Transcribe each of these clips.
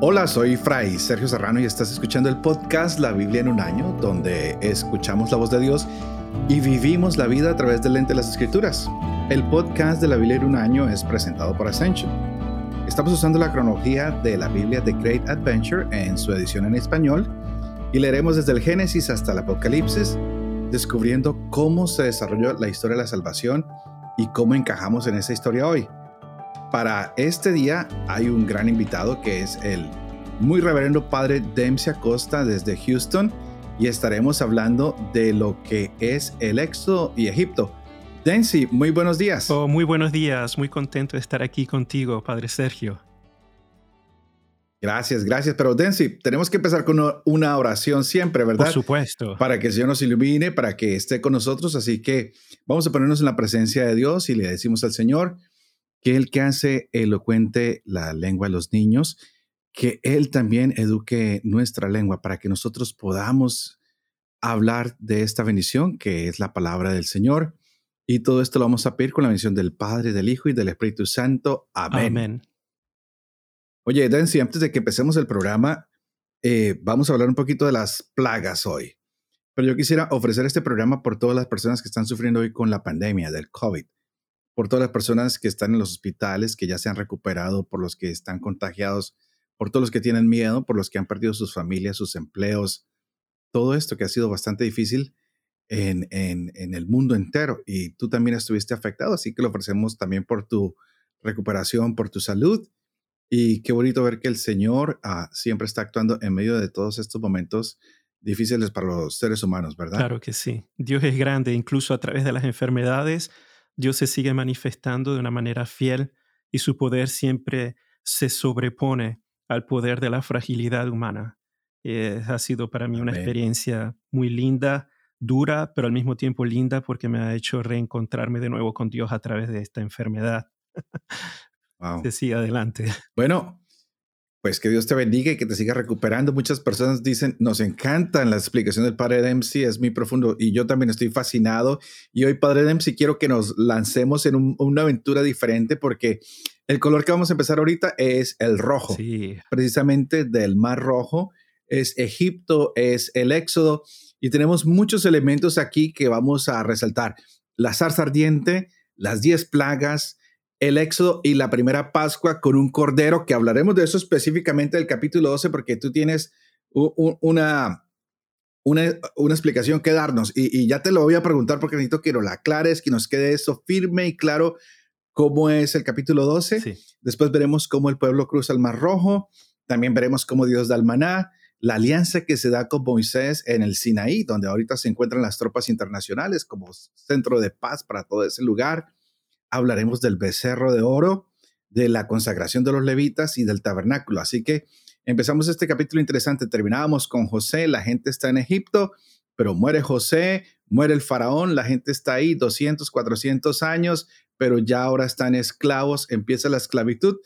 Hola, soy Fray Sergio Serrano y estás escuchando el podcast La Biblia en un año, donde escuchamos la voz de Dios y vivimos la vida a través del lente de las escrituras. El podcast de la Biblia en un año es presentado por Ascension. Estamos usando la cronología de la Biblia The Great Adventure en su edición en español y leeremos desde el Génesis hasta el Apocalipsis, descubriendo cómo se desarrolló la historia de la salvación y cómo encajamos en esa historia hoy. Para este día hay un gran invitado que es el muy reverendo padre Dempsey Acosta desde Houston y estaremos hablando de lo que es el Éxodo y Egipto. Dempsey, muy buenos días. Oh, muy buenos días, muy contento de estar aquí contigo, padre Sergio. Gracias, gracias. Pero Dempsey, tenemos que empezar con una oración siempre, ¿verdad? Por supuesto. Para que el Señor nos ilumine, para que esté con nosotros. Así que vamos a ponernos en la presencia de Dios y le decimos al Señor, que el que hace elocuente la lengua de los niños, que Él también eduque nuestra lengua para que nosotros podamos hablar de esta bendición que es la palabra del Señor. Y todo esto lo vamos a pedir con la bendición del Padre, del Hijo y del Espíritu Santo. Amén. Oye, Dancy, antes de que empecemos el programa, eh, vamos a hablar un poquito de las plagas hoy. Pero yo quisiera ofrecer este programa por todas las personas que están sufriendo hoy con la pandemia del COVID por todas las personas que están en los hospitales, que ya se han recuperado, por los que están contagiados, por todos los que tienen miedo, por los que han perdido sus familias, sus empleos, todo esto que ha sido bastante difícil en, en, el mundo entero. Y tú también estuviste afectado, así que lo ofrecemos también por tu recuperación, por tu salud. Y qué bonito ver que el Señor ah, siempre está actuando en medio de todos estos momentos difíciles para los seres humanos, ¿verdad? Claro que sí. Dios es grande, incluso a través de las enfermedades Dios se sigue manifestando de una manera fiel y su poder siempre se sobrepone al poder de la fragilidad humana. Eh, ha sido para mí una experiencia muy linda, dura, pero al mismo tiempo linda porque me ha hecho reencontrarme de nuevo con Dios a través de esta enfermedad. Wow. Sí, adelante. Bueno, pues que Dios te bendiga y que te siga recuperando. Muchas personas dicen, nos encantan las explicaciones del Padre Dempsey, es muy profundo y yo también estoy fascinado. Y hoy, Padre Dempsey, quiero que nos lancemos en una aventura diferente porque el color que vamos a empezar ahorita es el rojo, sí. precisamente del Mar Rojo. Es Egipto, es el Éxodo y tenemos muchos elementos aquí que vamos a resaltar. La zarza ardiente, las diez plagas, el Éxodo y la primera Pascua con un cordero, que hablaremos de eso específicamente del capítulo 12, porque tú tienes una, una, una explicación que darnos. Y, ya te lo voy a preguntar porque necesito que lo aclares, que nos quede eso firme y claro cómo es el capítulo 12. Después veremos cómo el pueblo cruza el Mar Rojo. También veremos cómo Dios da el maná, la alianza que se da con Moisés en el Sinaí, donde ahorita se encuentran las tropas internacionales como centro de paz para todo ese lugar hablaremos del becerro de oro, de la consagración de los levitas y del tabernáculo. Así que empezamos este capítulo interesante. Terminábamos con José, la gente está en Egipto, pero muere José, muere el faraón, la gente está ahí 200, 400 años, pero ya ahora están esclavos, empieza la esclavitud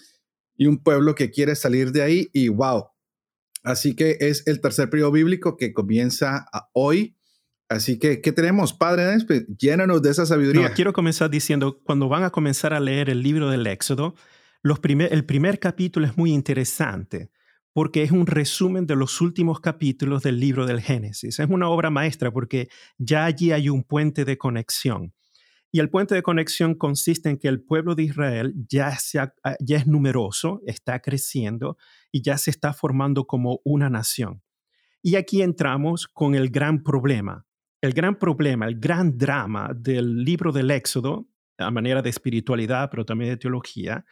y un pueblo que quiere salir de ahí y wow. Así que es el tercer periodo bíblico que comienza hoy Así que, ¿qué tenemos, Padre? Llénanos de esa sabiduría. quiero comenzar diciendo, cuando van a comenzar a leer el libro del Éxodo, los primer, el primer capítulo es muy interesante porque es un resumen de los últimos capítulos del libro del Génesis. Es una obra maestra porque ya allí hay un puente de conexión. Y el puente de conexión consiste en que el pueblo de Israel ya, ya es numeroso, está creciendo y ya se está formando como una nación. Y aquí entramos con el gran problema el gran problema, el gran drama del libro del Éxodo, a manera de espiritualidad, pero también de teología,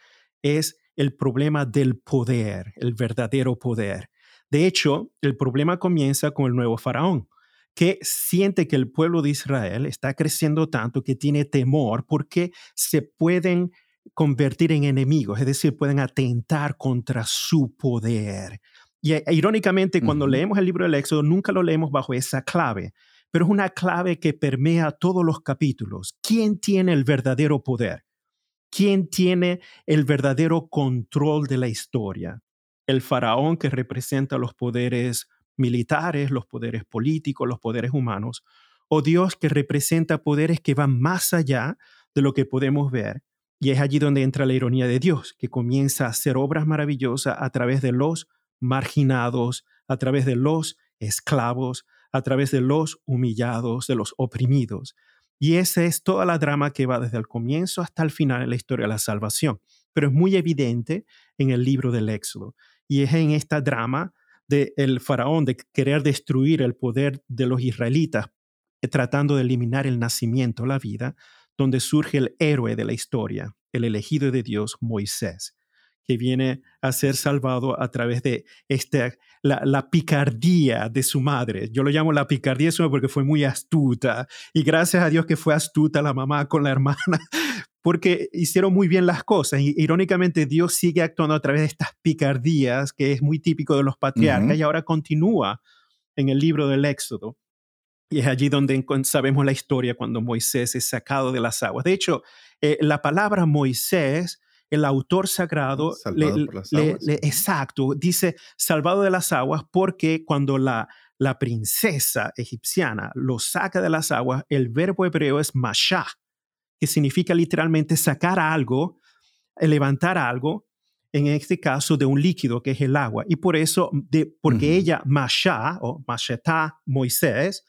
es el problema del poder, el verdadero poder. De hecho, el problema comienza con el nuevo faraón, que siente que el pueblo de Israel está creciendo tanto que tiene temor porque se pueden convertir en enemigos, es decir, pueden atentar contra su poder. Y e, irónicamente, cuando leemos el libro del Éxodo, nunca lo leemos bajo esa clave, pero es una clave que permea todos los capítulos. ¿Quién tiene el verdadero poder? ¿Quién tiene el verdadero control de la historia? El faraón que representa los poderes militares, los poderes políticos, los poderes humanos, o Dios que representa poderes que van más allá de lo que podemos ver. Y es allí donde entra la ironía de Dios, que comienza a hacer obras maravillosas a través de los marginados, a través de los esclavos, a través de los humillados, de los oprimidos. Y esa es toda la drama que va desde el comienzo hasta el final en la historia de la salvación. Pero es muy evidente en el libro del Éxodo. Y es en esta drama del el faraón de querer destruir el poder de los israelitas, eh, tratando de eliminar el nacimiento, la vida, donde surge el héroe de la historia, el elegido de Dios, Moisés que viene a ser salvado a través de este, la, picardía de su madre. Yo lo llamo la picardía de su madre porque fue muy astuta. Y gracias a Dios que fue astuta la mamá con la hermana, porque hicieron muy bien las cosas. Y irónicamente Dios sigue actuando a través de estas picardías, que es muy típico de los patriarcas, y ahora continúa en el libro del Éxodo. Y es allí donde sabemos la historia cuando Moisés es sacado de las aguas. De hecho, eh, la palabra Moisés el autor sagrado, exacto, dice salvado de las aguas porque cuando la, la princesa egipciana lo saca de las aguas, el verbo hebreo es mashah, que significa literalmente sacar algo, levantar algo, en este caso de un líquido que es el agua. Y por eso, de, porque ella, Mashah o Mashetá, Moisés,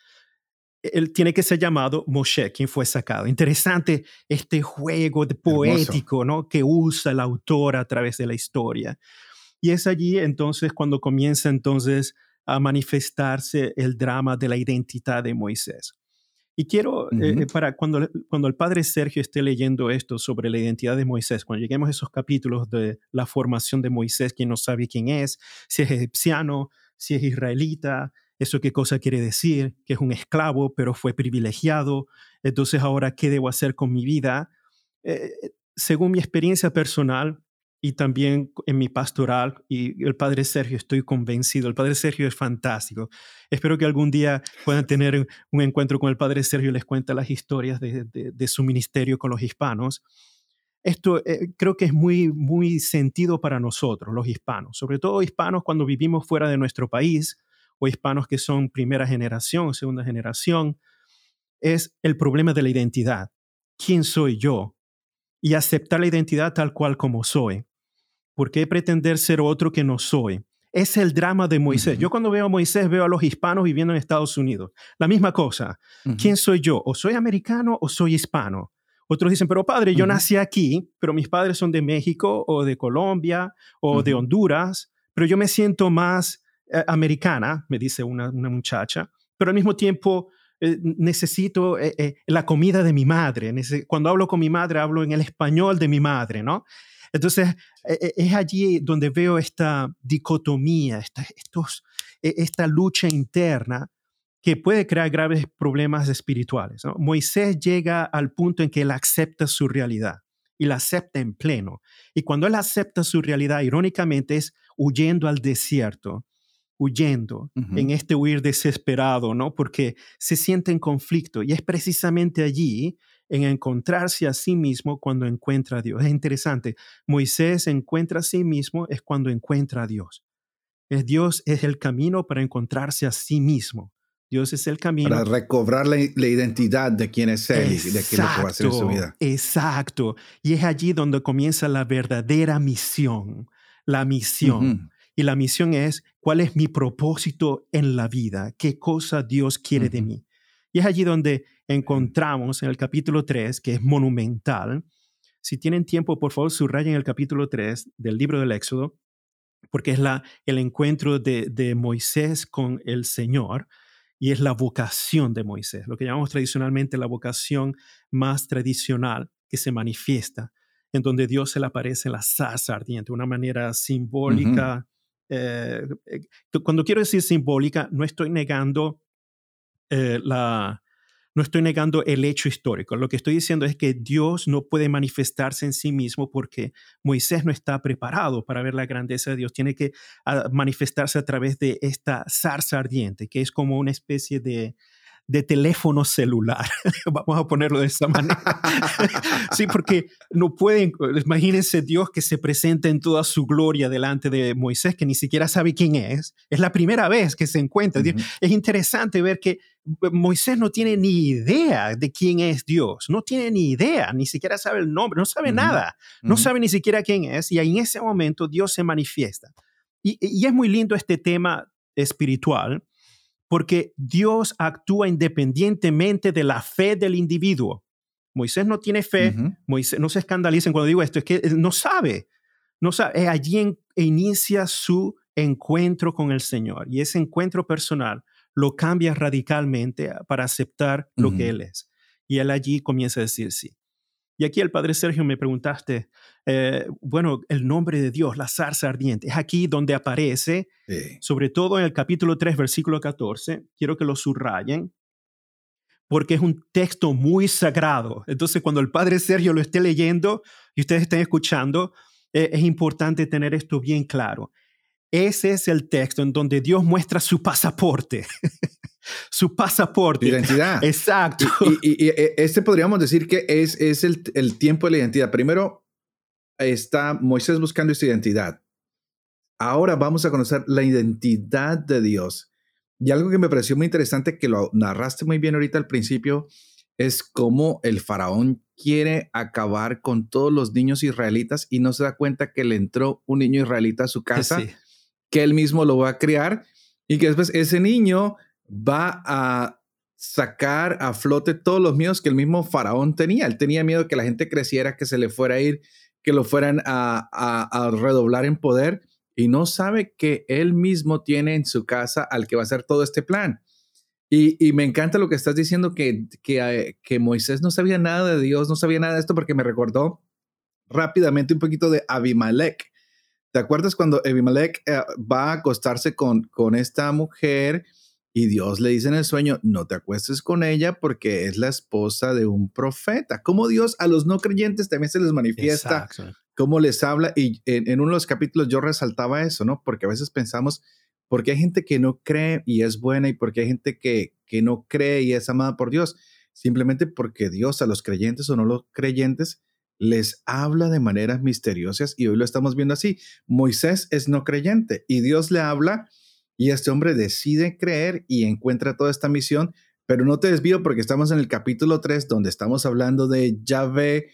él tiene que ser llamado Moshe, quien fue sacado. Interesante este juego de poético ¿no? que usa el autor a través de la historia. Y es allí entonces cuando comienza entonces a manifestarse el drama de la identidad de Moisés. Y quiero, eh, para cuando, cuando el padre Sergio esté leyendo esto sobre la identidad de Moisés, cuando lleguemos a esos capítulos de la formación de Moisés, quien no sabe quién es, si es egipciano, si es israelita, ¿Eso qué cosa quiere decir? Que es un esclavo, pero fue privilegiado. Entonces, ahora, ¿qué debo hacer con mi vida? Eh, según mi experiencia personal y también en mi pastoral, y el Padre Sergio, estoy convencido, el Padre Sergio es fantástico. Espero que algún día puedan tener un encuentro con el Padre Sergio y les cuenta las historias de, su ministerio con los hispanos. Esto eh, creo que es muy, muy sentido para nosotros, los hispanos, sobre todo hispanos cuando vivimos fuera de nuestro país o hispanos que son primera generación, segunda generación, es el problema de la identidad. ¿Quién soy yo? Y aceptar la identidad tal cual como soy. ¿Por qué pretender ser otro que no soy? Es el drama de Moisés. Yo cuando veo a Moisés veo a los hispanos viviendo en Estados Unidos. La misma cosa. ¿Quién soy yo? ¿O soy americano o soy hispano? Otros dicen, pero padre, yo nací aquí, pero mis padres son de México o de Colombia o de Honduras, pero yo me siento más eh, americana, me dice una, muchacha, pero al mismo tiempo eh, necesito eh, la comida de mi madre. Cuando hablo con mi madre, hablo en el español de mi madre, ¿no? Entonces, es allí donde veo esta dicotomía, esta, estos, esta lucha interna que puede crear graves problemas espirituales. Moisés llega al punto en que él acepta su realidad y la acepta en pleno. Y cuando él acepta su realidad, irónicamente, es huyendo al desierto huyendo, en este huir desesperado, ¿no? Porque se siente en conflicto y es precisamente allí en encontrarse a sí mismo cuando encuentra a Dios. Es interesante, Moisés encuentra a sí mismo es cuando encuentra a Dios. Es Dios es el camino para encontrarse a sí mismo. Dios es el camino. Para recobrar la, identidad de quién es Él y de quién lo hacer en su vida. Exacto. Y es allí donde comienza la verdadera misión. La misión. Y la misión es, ¿cuál es mi propósito en la vida? ¿Qué cosa Dios quiere de mí? Y es allí donde encontramos en el capítulo 3, que es monumental. Si tienen tiempo, por favor, subrayen el capítulo 3 del libro del Éxodo, porque es la, el encuentro de, de Moisés con el Señor y es la vocación de Moisés, lo que llamamos tradicionalmente la vocación más tradicional que se manifiesta, en donde Dios se le aparece en la zarza ardiente, de una manera simbólica, eh, cuando quiero decir simbólica, no estoy negando eh, la, no estoy negando el hecho histórico. Lo que estoy diciendo es que Dios no puede manifestarse en sí mismo porque Moisés no está preparado para ver la grandeza de Dios. Tiene que ah, manifestarse a través de esta zarza ardiente, que es como una especie de, de teléfono celular. Vamos a ponerlo de esa manera. sí, porque no pueden, imagínense Dios que se presenta en toda su gloria delante de Moisés, que ni siquiera sabe quién es. Es la primera vez que se encuentra. Es interesante ver que Moisés no tiene ni idea de quién es Dios, no tiene ni idea, ni siquiera sabe el nombre, no sabe nada, no sabe ni siquiera quién es, y en ese momento Dios se manifiesta. Y, y es muy lindo este tema espiritual porque Dios actúa independientemente de la fe del individuo. Moisés no tiene fe, Moisés, no se escandalicen cuando digo esto, es que no sabe, no sabe, allí en, inicia su encuentro con el Señor y ese encuentro personal lo cambia radicalmente para aceptar lo que Él es. Y Él allí comienza a decir sí. Y aquí el Padre Sergio me preguntaste, eh, bueno, el nombre de Dios, la zarza ardiente, es aquí donde aparece, sobre todo en el capítulo 3, versículo 14, quiero que lo subrayen, porque es un texto muy sagrado. Entonces, cuando el Padre Sergio lo esté leyendo y ustedes estén escuchando, eh, es importante tener esto bien claro. Ese es el texto en donde Dios muestra su pasaporte. su pasaporte. Identidad. Exacto. Y, e, este podríamos decir que es, es el, el, tiempo de la identidad. Primero está Moisés buscando esa identidad. Ahora vamos a conocer la identidad de Dios. Y algo que me pareció muy interesante, que lo narraste muy bien ahorita al principio, es cómo el faraón quiere acabar con todos los niños israelitas y no se da cuenta que le entró un niño israelita a su casa. Sí que él mismo lo va a criar y que después ese niño va a sacar a flote todos los miedos que el mismo faraón tenía. Él tenía miedo que la gente creciera, que se le fuera a ir, que lo fueran a, redoblar en poder y no sabe que él mismo tiene en su casa al que va a hacer todo este plan. Y, me encanta lo que estás diciendo, que, que, eh, que Moisés no sabía nada de Dios, no sabía nada de esto, porque me recordó rápidamente un poquito de Abimelech. ¿Te acuerdas cuando Abimelech eh, va a acostarse con, con esta mujer y Dios le dice en el sueño, no te acuestes con ella porque es la esposa de un profeta? ¿Cómo Dios a los no creyentes también se les manifiesta? ¿Cómo les habla? Y en, uno de los capítulos yo resaltaba eso, ¿no? Porque a veces pensamos, porque hay gente que no cree y es buena y porque hay gente que, que no cree y es amada por Dios. Simplemente porque Dios a los creyentes o no los creyentes les habla de maneras misteriosas y hoy lo estamos viendo así. Moisés es no creyente y Dios le habla y este hombre decide creer y encuentra toda esta misión, pero no te desvío porque estamos en el capítulo 3 donde estamos hablando de Yahvé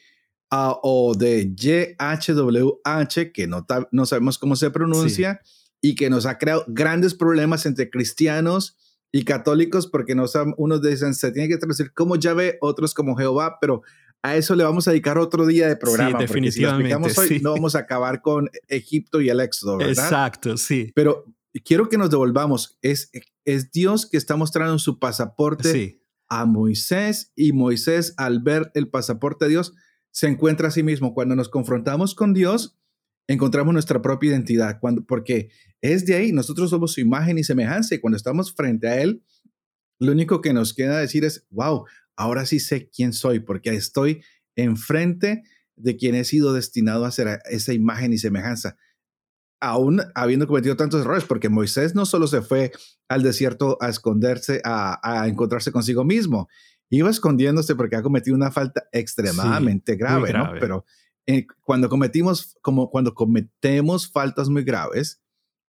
ah, o de YHWH, que no, no sabemos cómo se pronuncia y que nos ha creado grandes problemas entre cristianos y católicos porque no unos dicen se tiene que traducir como Yahvé, otros como Jehová, pero a eso le vamos a dedicar otro día de programa. Sí, definitivamente. Porque si hoy, no vamos a acabar con Egipto y el Éxodo, ¿verdad? Exacto, sí. Pero quiero que nos devolvamos. Es, es Dios que está mostrando su pasaporte a Moisés y Moisés al ver el pasaporte de Dios se encuentra a sí mismo. Cuando nos confrontamos con Dios, encontramos nuestra propia identidad, cuando, porque es de ahí, nosotros somos su imagen y semejanza y cuando estamos frente a Él, lo único que nos queda decir es, wow, ahora sí sé quién soy, porque estoy enfrente de quien he sido destinado a ser esa imagen y semejanza, aún habiendo cometido tantos errores, porque Moisés no solo se fue al desierto a esconderse, a, encontrarse consigo mismo, iba escondiéndose porque ha cometido una falta extremadamente grave, ¿no? Pero eh, cuando cometimos, como cuando cometemos faltas muy graves,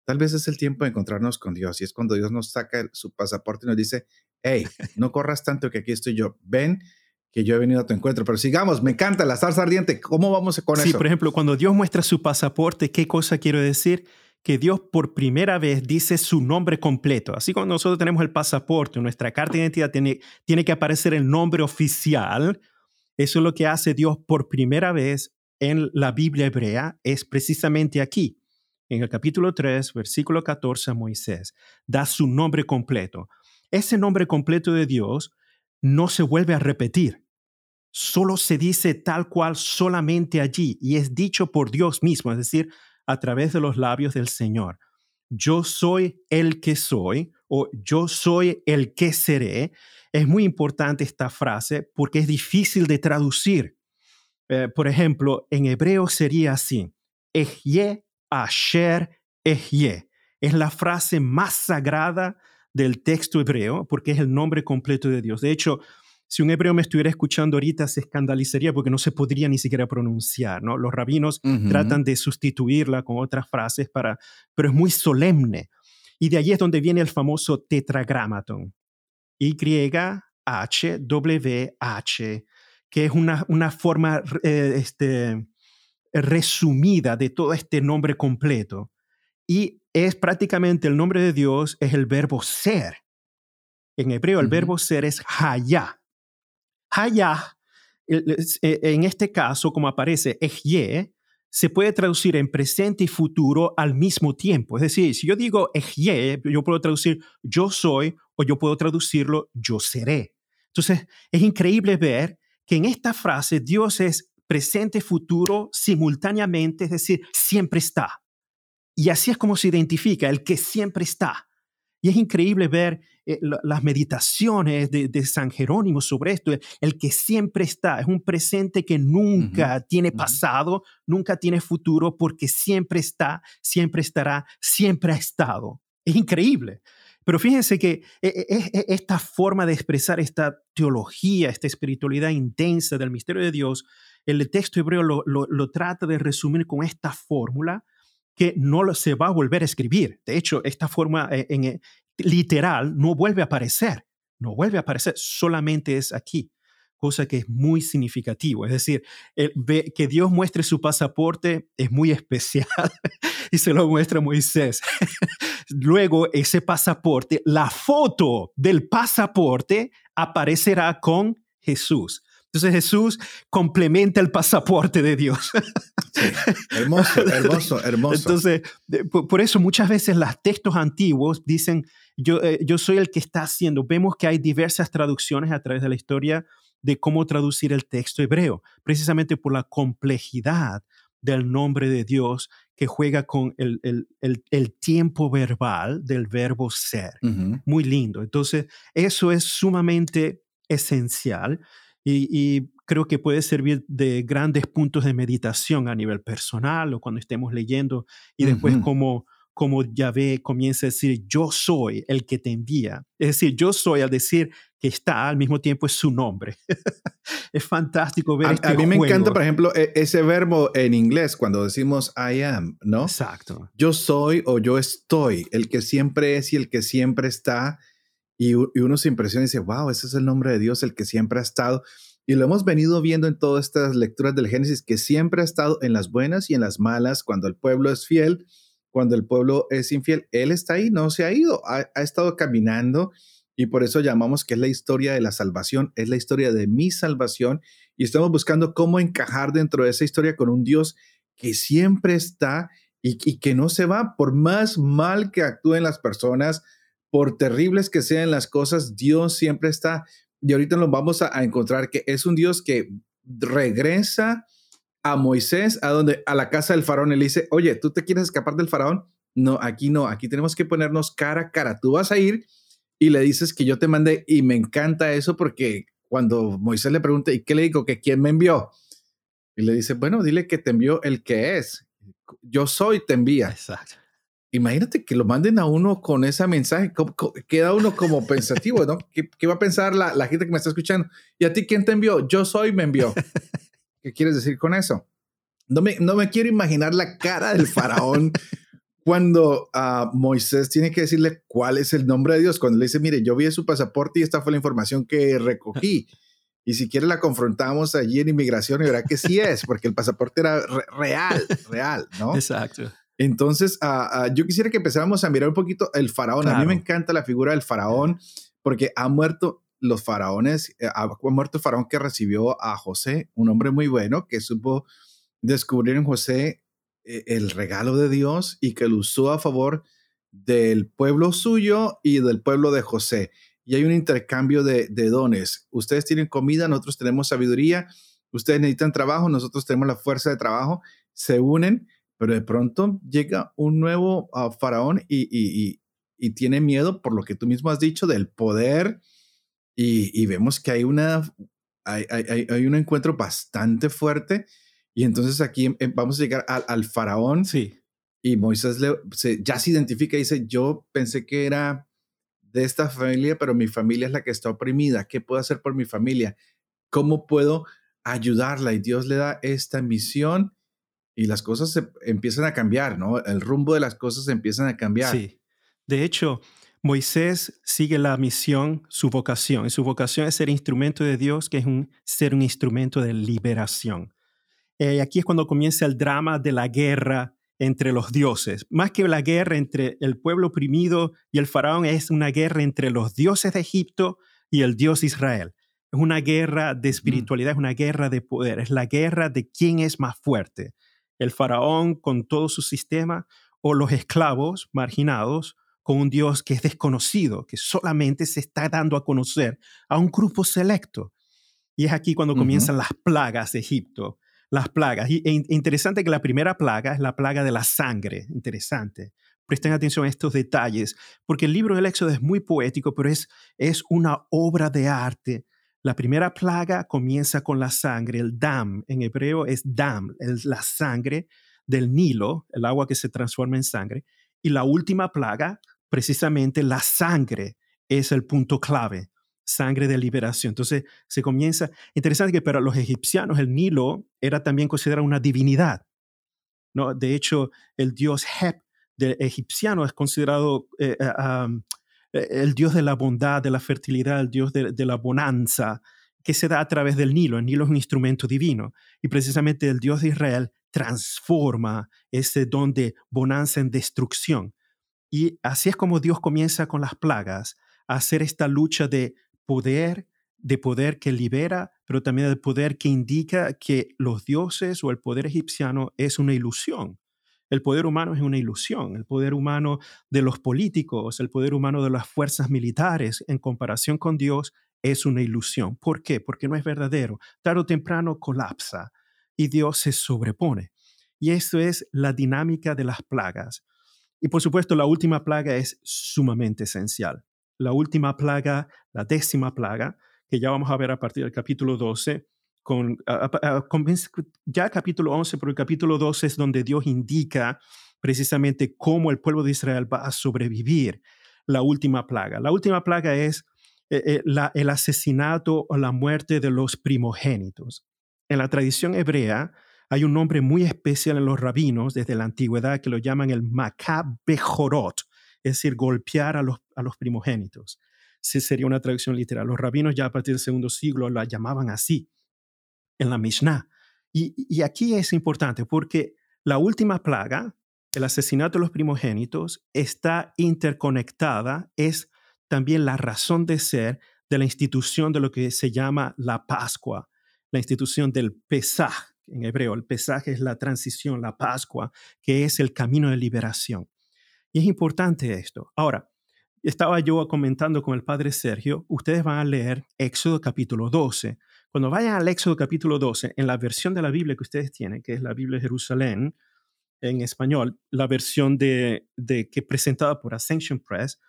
tal vez es el tiempo de encontrarnos con Dios y es cuando Dios nos saca su pasaporte y nos dice, hey, no corras tanto que aquí estoy yo, ven que yo he venido a tu encuentro. Pero sigamos, me encanta la salsa ardiente. ¿Cómo vamos con eso? Sí, por ejemplo, cuando Dios muestra su pasaporte, ¿qué cosa quiero decir? Que Dios por primera vez dice su nombre completo. Así como nosotros tenemos el pasaporte, nuestra carta de identidad tiene, tiene que aparecer el nombre oficial. Eso es lo que hace Dios por primera vez en la Biblia hebrea, es precisamente aquí en el capítulo 3, versículo 14 a Moisés, da su nombre completo. Ese nombre completo de Dios no se vuelve a repetir. Solo se dice tal cual solamente allí y es dicho por Dios mismo, es decir, a través de los labios del Señor. Yo soy el que soy o yo soy el que seré. Es muy importante esta frase porque es difícil de traducir. Eh, por ejemplo, en hebreo sería así, Ejye Asher Ehye. Es la frase más sagrada del texto hebreo porque es el nombre completo de Dios. De hecho, si un hebreo me estuviera escuchando ahorita se escandalizaría porque no se podría ni siquiera pronunciar, ¿no? Los rabinos tratan de sustituirla con otras frases para, pero es muy solemne. Y de allí es donde viene el famoso tetragramaton. Y H W H, que es una, una forma eh, este, resumida de todo este nombre completo. Y es prácticamente el nombre de Dios, es el verbo ser. En hebreo, el verbo ser es hayah. Hayah, eh, en este caso, como aparece, ejye, se puede traducir en presente y futuro al mismo tiempo. Es decir, si yo digo ejye, yo puedo traducir yo soy o yo puedo traducirlo yo seré. Entonces, es increíble ver que en esta frase Dios es presente, y futuro simultáneamente, es decir, siempre está. Y así es como se identifica el que siempre está. Y es increíble ver eh, las meditaciones de, San Jerónimo sobre esto, el, que siempre está, es un presente que nunca tiene pasado, nunca tiene futuro, porque siempre está, siempre estará, siempre ha estado. Es increíble. Pero fíjense que eh, eh, esta forma de expresar esta teología, esta espiritualidad intensa del misterio de Dios, el texto hebreo lo, lo trata de resumir con esta fórmula que no se va a volver a escribir. De hecho, esta forma eh, en, eh, literal no vuelve a aparecer, no vuelve a aparecer, solamente es aquí, cosa que es muy significativo. Es decir, que Dios muestre su pasaporte es muy especial y se lo muestra Moisés. Luego, ese pasaporte, la foto del pasaporte aparecerá con Jesús. Entonces Jesús complementa el pasaporte de Dios. hermoso, hermoso, hermoso. Entonces, por, eso muchas veces los textos antiguos dicen, yo, eh, yo soy el que está haciendo. Vemos que hay diversas traducciones a través de la historia de cómo traducir el texto hebreo, precisamente por la complejidad del nombre de Dios que juega con el, el, tiempo verbal del verbo ser. Muy lindo. Entonces, eso es sumamente esencial y, creo que puede servir de grandes puntos de meditación a nivel personal o cuando estemos leyendo y después como como Yahvé comienza a decir, yo soy el que te envía. Es decir, yo soy al decir que está, al mismo tiempo es su nombre. es fantástico ver a, este A mí me encanta, por ejemplo, e, ese verbo en inglés cuando decimos I am, ¿no? Exacto. Yo soy o yo estoy, el que siempre es y el que siempre está. Y, uno se impresiona y dice, wow, ese es el nombre de Dios, el que siempre ha estado. Y lo hemos venido viendo en todas estas lecturas del Génesis, que siempre ha estado en las buenas y en las malas, cuando el pueblo es fiel, cuando el pueblo es infiel. Él está ahí, no se ha ido, ha, estado caminando y por eso llamamos que es la historia de la salvación, es la historia de mi salvación y estamos buscando cómo encajar dentro de esa historia con un Dios que siempre está y, y que no se va, por más mal que actúen las personas, por terribles que sean las cosas, Dios siempre está. Y ahorita nos vamos a, encontrar que es un Dios que regresa a Moisés a donde a la casa del faraón y le dice, "Oye, ¿tú te quieres escapar del faraón?" No, aquí no, aquí tenemos que ponernos cara a cara. Tú vas a ir y le dices que yo te mandé y me encanta eso porque cuando Moisés le pregunta, ¿y qué le digo? Que quién me envió. Y le dice, bueno, dile que te envió el que es. Yo soy, te envía. Exacto imagínate que lo manden a uno con ese mensaje, queda uno como pensativo, ¿no? ¿Qué, va a pensar la, gente que me está escuchando? ¿Y a ti quién te envió? Yo soy, me envió. ¿Qué quieres decir con eso? No me, no me quiero imaginar la cara del faraón cuando uh, Moisés tiene que decirle cuál es el nombre de Dios, cuando le dice, mire, yo vi su pasaporte y esta fue la información que recogí. Y si quiere la confrontamos allí en inmigración y verá que sí es, porque el pasaporte era real, real, ¿no? Exacto. Entonces, yo quisiera que empezáramos a mirar un poquito el faraón. A mí me encanta la figura del faraón porque ha muerto los faraones, eh, ha muerto el faraón que recibió a José, un hombre muy bueno que supo descubrir en José eh, el regalo de Dios y que lo usó a favor del pueblo suyo y del pueblo de José. Y hay un intercambio de, de dones. Ustedes tienen comida, nosotros tenemos sabiduría, ustedes necesitan trabajo, nosotros tenemos la fuerza de trabajo, se unen pero de pronto llega un nuevo ah, faraón y, tiene miedo por lo que tú mismo has dicho del poder y, vemos que hay, una, hay, un encuentro bastante fuerte y entonces aquí em, em, vamos a llegar al, faraón sí. y Moisés ya se identifica y dice, yo pensé que era de esta familia, pero mi familia es la que está oprimida. ¿Qué puedo hacer por mi familia? ¿Cómo puedo ayudarla? Y Dios le da esta misión y las cosas se empiezan a cambiar, ¿no? El rumbo de las cosas empiezan a cambiar. Sí. De hecho, Moisés sigue la misión, su vocación, y su vocación es ser instrumento de Dios, que es un, ser un instrumento de liberación. Eh, aquí es cuando comienza el drama de la guerra entre los dioses. Más que la guerra entre el pueblo oprimido y el faraón, es una guerra entre los dioses de Egipto y el Dios Israel. Es una guerra de espiritualidad, es una guerra de poder, es la guerra de quién es más fuerte, el faraón con todo su sistema o los esclavos marginados con un Dios que es desconocido, que solamente se está dando a conocer a un grupo selecto. Y es aquí cuando comienzan las plagas de Egipto, las plagas. Y e interesante que la primera plaga es la plaga de la sangre, interesante. Presten atención a estos detalles, porque el libro del Éxodo es muy poético, pero es, es una obra de arte. La primera plaga comienza con la sangre, el dam, en hebreo es dam, la sangre del Nilo, el agua que se transforma en sangre. Y la última plaga precisamente la sangre es el punto clave, sangre de liberación. Entonces se comienza, interesante que para los egipcianos el Nilo era también considerado una divinidad. ¿no? De hecho, el dios Hep de egipciano es considerado eh, eh, el dios de la bondad, de la fertilidad, el dios de, de la bonanza, que se da a través del Nilo. El Nilo es un instrumento divino y precisamente el Dios de Israel transforma ese don de bonanza en destrucción. Y así es como Dios comienza con las plagas, a hacer esta lucha de poder, de poder que libera, pero también de poder que indica que los dioses o el poder egipciano es una ilusión. El poder humano es una ilusión, el poder humano de los políticos, el poder humano de las fuerzas militares en comparación con Dios es una ilusión. ¿Por qué? Porque no es verdadero. Tarde o temprano colapsa y Dios se sobrepone. Y esto es la dinámica de las plagas. Y por supuesto, la última plaga es sumamente esencial. La última plaga, la décima plaga, que ya vamos a ver a partir del capítulo 12, con, ya capítulo 11, pero el capítulo 12 es donde Dios indica precisamente cómo el pueblo de Israel va a sobrevivir la última plaga. La última plaga es eh, eh, el asesinato o la muerte de los primogénitos. En la tradición hebrea, hay un nombre muy especial en los rabinos desde la antigüedad que lo llaman el macabejorot, es decir, golpear a los, a los primogénitos. Sí, sería una traducción literal. Los rabinos ya a partir del segundo siglo la llamaban así en la Mishnah. Y, aquí es importante porque la última plaga, el asesinato de los primogénitos, está interconectada, es también la razón de ser de la institución de lo que se llama la Pascua, la institución del Pesaj, en hebreo. El pesaje es la transición, la Pascua, que es el camino de liberación. Y es importante esto. Ahora, estaba yo comentando con el padre Sergio, ustedes van a leer Éxodo capítulo 12. Cuando vayan al Éxodo capítulo 12, en la versión de la Biblia que ustedes tienen, que es la Biblia de Jerusalén en español, la versión de, de que presentada por Ascension Press,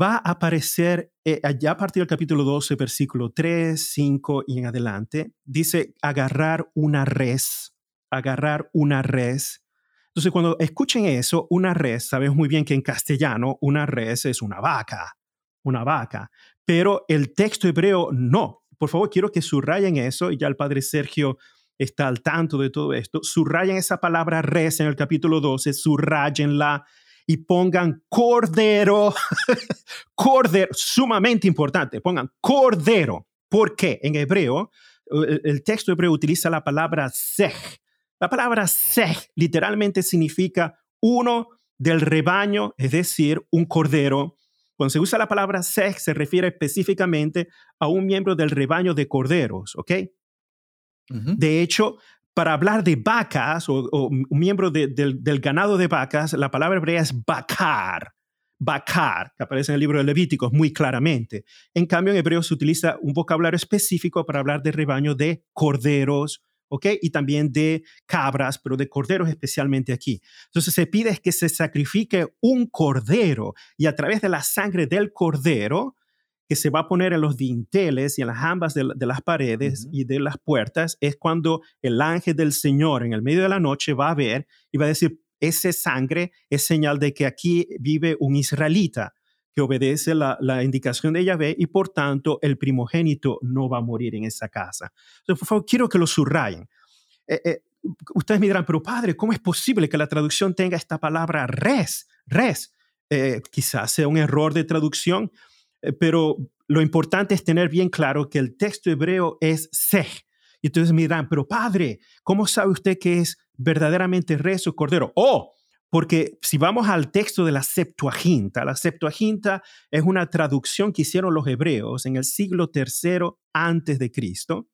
va a aparecer eh, ya a partir del capítulo 12, versículo 3, 5 y en adelante. Dice agarrar una res, agarrar una res. Entonces, cuando escuchen eso, una res, sabes muy bien que en castellano una res es una vaca, una vaca, pero el texto hebreo no. Por favor, quiero que subrayen eso y ya el padre Sergio está al tanto de todo esto. Subrayen esa palabra res en el capítulo 12, subrayenla y pongan cordero, cordero, sumamente importante, pongan cordero. ¿Por qué? En hebreo, el, texto hebreo utiliza la palabra sej. La palabra sej literalmente significa uno del rebaño, es decir, un cordero. Cuando se usa la palabra sej, se refiere específicamente a un miembro del rebaño de corderos, ¿ok? De hecho, para hablar de vacas o, un miembro del, ganado de vacas, la palabra hebrea es bakar. Bakar, que aparece en el libro de Levíticos muy claramente. En cambio, en hebreo se utiliza un vocabulario específico para hablar de rebaño de corderos, ¿ok? Y también de cabras, pero de corderos especialmente aquí. Entonces se pide que se sacrifique un cordero y a través de la sangre del cordero que se va a poner en los dinteles y en las ambas de, las paredes y de las puertas es cuando el ángel del Señor en el medio de la noche va a ver y va a decir, esa sangre es señal de que aquí vive un israelita que obedece la, indicación de Yahvé y por tanto el primogénito no va a morir en esa casa. Entonces, por favor, quiero que lo subrayen. Eh, eh, ustedes me dirán, pero padre, ¿cómo es posible que la traducción tenga esta palabra res? Res. Eh, quizás sea un error de traducción, eh, pero lo importante es tener bien claro que el texto hebreo es sej. Y entonces me dirán, pero padre, ¿cómo sabe usted que es verdaderamente res o cordero. Oh, porque si vamos al texto de la Septuaginta, la Septuaginta es una traducción que hicieron los hebreos en el siglo III antes de Cristo.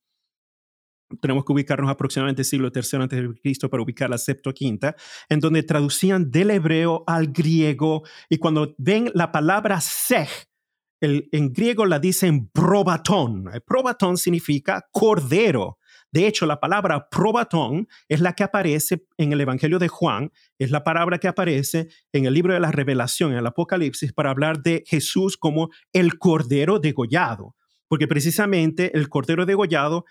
Tenemos que ubicarnos aproximadamente el siglo III antes de Cristo para ubicar la Septuaginta, en donde traducían del hebreo al griego y cuando ven la palabra sej, en griego la dicen probatón. Probatón significa cordero. De hecho, la palabra probatón es la que aparece en el Evangelio de Juan, es la palabra que aparece en el libro de la Revelación, en el Apocalipsis, para hablar de Jesús como el Cordero degollado. Porque precisamente el Cordero degollado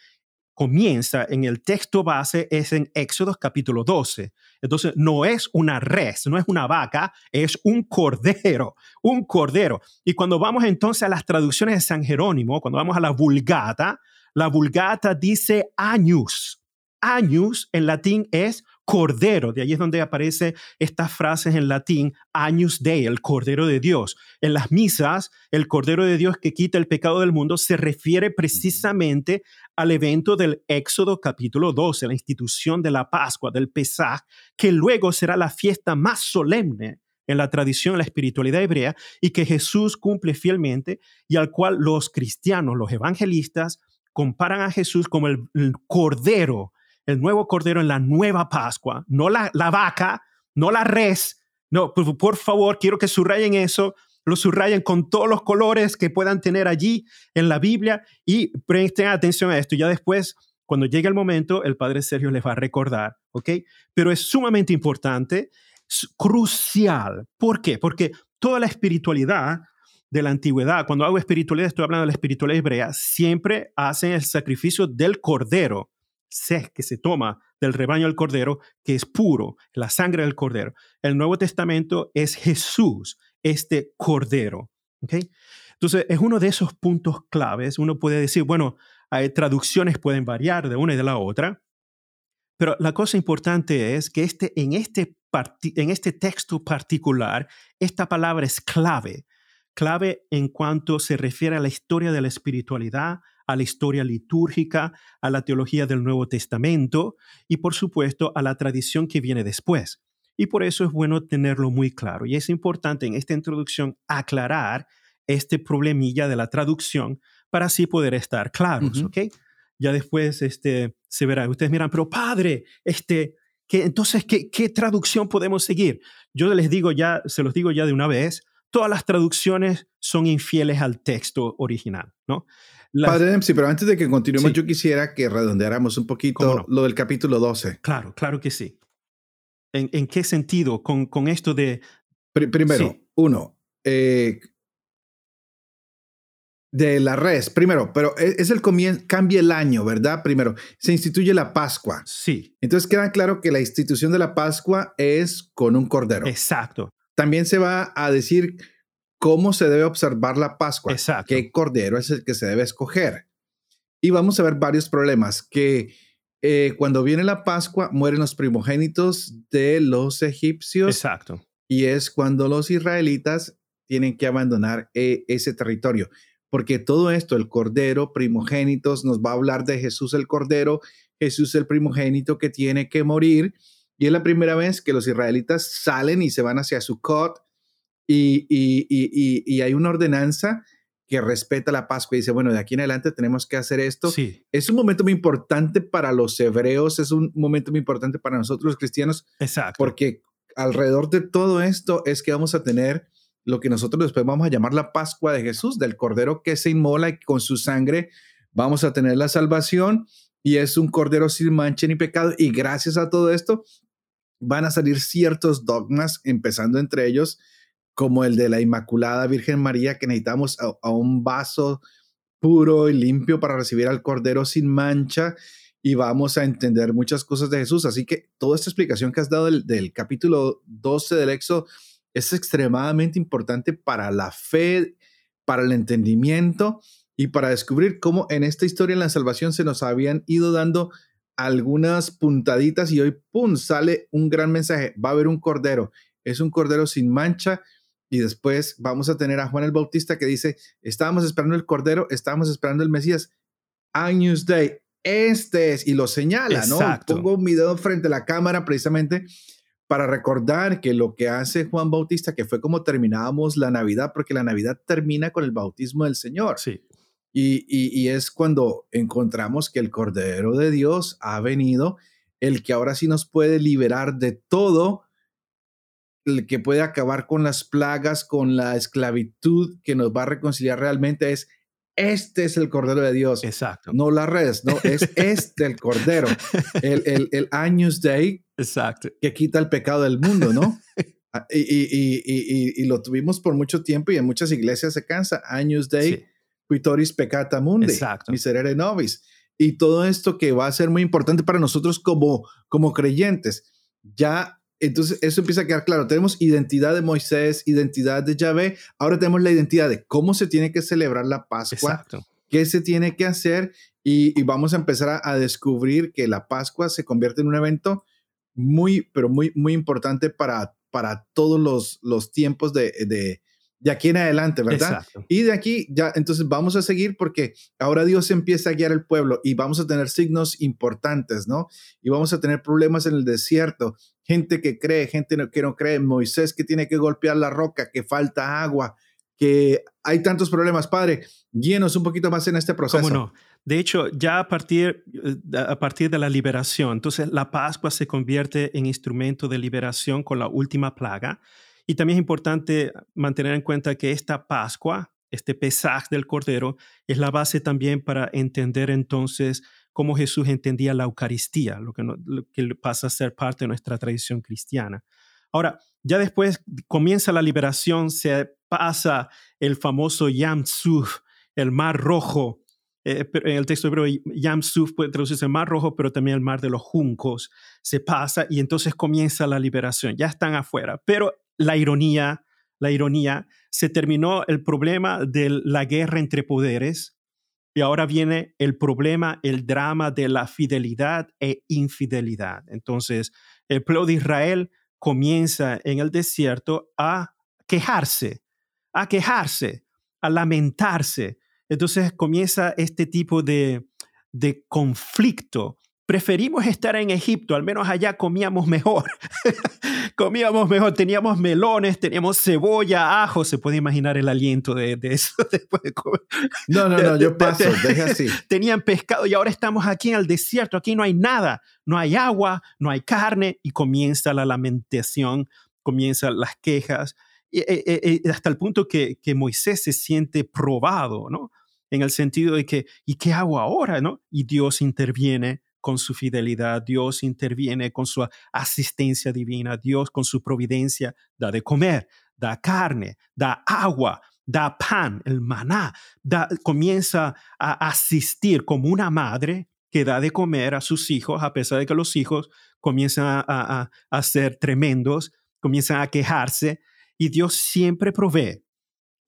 comienza en el texto base, es en Éxodo capítulo 12. Entonces, no es una res, no es una vaca, es un cordero, un cordero. Y cuando vamos entonces a las traducciones de San Jerónimo, cuando vamos a la Vulgata, la Vulgata dice años. Años en latín es cordero. De ahí es donde aparecen estas frases en latín, años de, el cordero de Dios. En las misas, el cordero de Dios que quita el pecado del mundo se refiere precisamente al evento del Éxodo capítulo 12, la institución de la Pascua, del Pesaj, que luego será la fiesta más solemne en la tradición, la espiritualidad hebrea, y que Jesús cumple fielmente y al cual los cristianos, los evangelistas, comparan a Jesús como el, cordero, el nuevo cordero en la nueva Pascua, no la, la vaca, no la res. No, por, por, favor, quiero que subrayen eso, lo subrayen con todos los colores que puedan tener allí en la Biblia y presten atención a esto. Ya después, cuando llegue el momento, el Padre Sergio les va a recordar, ¿ok? Pero es sumamente importante, crucial. ¿Por qué? Porque toda la espiritualidad de la antigüedad, cuando hago espiritualidad, estoy hablando de la espiritualidad hebrea, siempre hacen el sacrificio del cordero, que se toma del rebaño del cordero, que es puro, la sangre del cordero. El Nuevo Testamento es Jesús, este cordero. ¿okay? Entonces, es uno de esos puntos claves. Uno puede decir, bueno, hay traducciones pueden variar de una y de la otra, pero la cosa importante es que este, en, este en este texto particular, esta palabra es clave clave en cuanto se refiere a la historia de la espiritualidad, a la historia litúrgica, a la teología del Nuevo Testamento y por supuesto a la tradición que viene después. Y por eso es bueno tenerlo muy claro. Y es importante en esta introducción aclarar este problemilla de la traducción para así poder estar claros, ¿ok? Ya después este, se verá, ustedes miran, pero padre, este, ¿qué, entonces, ¿qué, ¿qué traducción podemos seguir? Yo les digo ya, se los digo ya de una vez, todas las traducciones son infieles al texto original, ¿no? Padre Dempsey, pero antes de que continuemos, yo quisiera que redondeáramos un poquito lo del capítulo 12. Claro, claro que sí. ¿En, qué sentido con, con, esto de... primero, uno, eh, de la res, primero, pero e, es el comienzo, cambia el año, ¿verdad? Primero, se instituye la Pascua. Sí. Entonces queda claro que la institución de la Pascua es con un cordero. Exacto. También se va a decir cómo se debe observar la Pascua, Exacto. qué cordero es el que se debe escoger. Y vamos a ver varios problemas, que eh, cuando viene la Pascua mueren los primogénitos de los egipcios. Exacto. Y es cuando los israelitas tienen que abandonar eh, ese territorio. Porque todo esto, el cordero, primogénitos, nos va a hablar de Jesús el cordero, Jesús el primogénito que tiene que morir y es la primera vez que los israelitas salen y se van hacia Sukkot y, y, y, y, hay una ordenanza que respeta la Pascua y dice, bueno, de aquí en adelante tenemos que hacer esto. Sí. Es un momento muy importante para los hebreos, es un momento muy importante para nosotros los cristianos. Exacto. Porque alrededor de todo esto es que vamos a tener lo que nosotros después vamos a llamar la Pascua de Jesús, del Cordero que se inmola y con su sangre vamos a tener la salvación y es un Cordero sin mancha ni pecado. Y gracias a todo esto van a salir ciertos dogmas, empezando entre ellos como el de la Inmaculada Virgen María, que necesitamos a, un vaso puro y limpio para recibir al Cordero sin mancha y vamos a entender muchas cosas de Jesús. Así que toda esta explicación que has dado del, del capítulo 12 del Éxodo es extremadamente importante para la fe, para el entendimiento y para descubrir cómo en esta historia en la salvación se nos habían ido dando algunas puntaditas y hoy, ¡pum!, sale un gran mensaje. Va a haber un cordero. Es un cordero sin mancha. Y después vamos a tener a Juan el Bautista que dice, estábamos esperando el cordero, estábamos esperando el Mesías. Agnus Dei, este es, y lo señala, ¿no? Pongo un video frente a la cámara precisamente para recordar que lo que hace Juan Bautista, que fue como terminábamos la Navidad, porque la Navidad termina con el bautismo del Señor. Sí. Y, y, es cuando encontramos que el Cordero de Dios ha venido, el que ahora sí nos puede liberar de todo, el que puede acabar con las plagas, con la esclavitud, que nos va a reconciliar realmente es este es el Cordero de Dios. Exacto. No la red, no, es este el Cordero. El, el, el Años Day. Exacto. Que quita el pecado del mundo, ¿no? Ah, y, y, y, y, lo tuvimos por mucho tiempo y en muchas iglesias se cansa. Años Day, Quitoris Peccata Mundi, Exacto. Miserere Nobis. Y todo esto que va a ser muy importante para nosotros como, como creyentes. Ya entonces eso empieza a quedar claro. Tenemos identidad de Moisés, identidad de Yahvé. Ahora tenemos la identidad de cómo se tiene que celebrar la Pascua, qué se tiene que hacer y, vamos a empezar a, descubrir que la Pascua se convierte en un evento muy, pero muy, muy importante para, para todos los, los tiempos de, de, de aquí en adelante, ¿verdad? Y de aquí ya, entonces vamos a seguir porque ahora Dios empieza a guiar al pueblo y vamos a tener signos importantes, ¿no? Y vamos a tener problemas en el desierto, gente que cree, gente que no cree, Moisés que tiene que golpear la roca, que falta agua, que hay tantos problemas. Padre, guíenos un poquito más en este proceso. ¿Cómo no? De hecho, ya a partir, eh, a partir de la liberación, entonces la Pascua se convierte en instrumento de liberación con la última plaga y también es importante mantener en cuenta que esta Pascua, este pesaje del Cordero, es la base también para entender entonces cómo Jesús entendía la Eucaristía, lo que, pasa a ser parte de nuestra tradición cristiana. Ahora, ya después comienza la liberación, se pasa el famoso Yam Suf, el Mar Rojo. Eh, en el texto hebreo, Yam Suf puede traducirse Mar Rojo, pero también el Mar de los Juncos. Se pasa y entonces comienza la liberación. Ya están afuera. Pero la ironía, la ironía, se terminó el problema de la guerra entre poderes y ahora viene el problema, el drama de la fidelidad e infidelidad. Entonces, el pueblo de Israel comienza en el desierto a quejarse, a quejarse, a lamentarse. Entonces comienza este tipo de, de conflicto preferimos estar en Egipto, al menos allá comíamos mejor. comíamos mejor, teníamos melones, teníamos cebolla, ajo, se puede imaginar el aliento de, eso después de comer. No, no, no, yo paso, deja así. Tenían pescado y ahora estamos aquí en el desierto, aquí no hay nada, no hay agua, no hay carne y comienza la lamentación, comienzan las quejas, y, eh, eh, eh, hasta el punto que, que Moisés se siente probado, ¿no? En el sentido de que, ¿y qué hago ahora? ¿no? Y Dios interviene con su fidelidad, Dios interviene con su asistencia divina, Dios con su providencia da de comer, da carne, da agua, da pan, el maná, da, comienza a asistir como una madre que da de comer a sus hijos, a pesar de que los hijos comienzan a, a ser tremendos, comienzan a quejarse, y Dios siempre provee.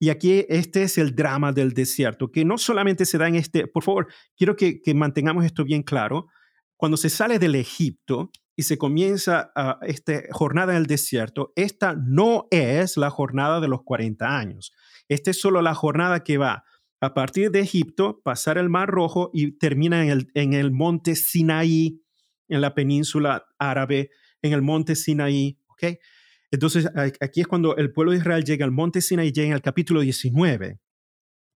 Y aquí este es el drama del desierto, que no solamente se da en este, por favor, quiero que, que mantengamos esto bien claro, cuando se sale del Egipto y se comienza esta jornada en el desierto, esta no es la jornada de los 40 años. Esta es solo la jornada que va a partir de Egipto, pasar el Mar Rojo y termina en el, monte Sinaí, en la península árabe, en el monte Sinaí. ¿ok? Entonces, aquí es cuando el pueblo de Israel llega al monte Sinaí, llega en el capítulo 19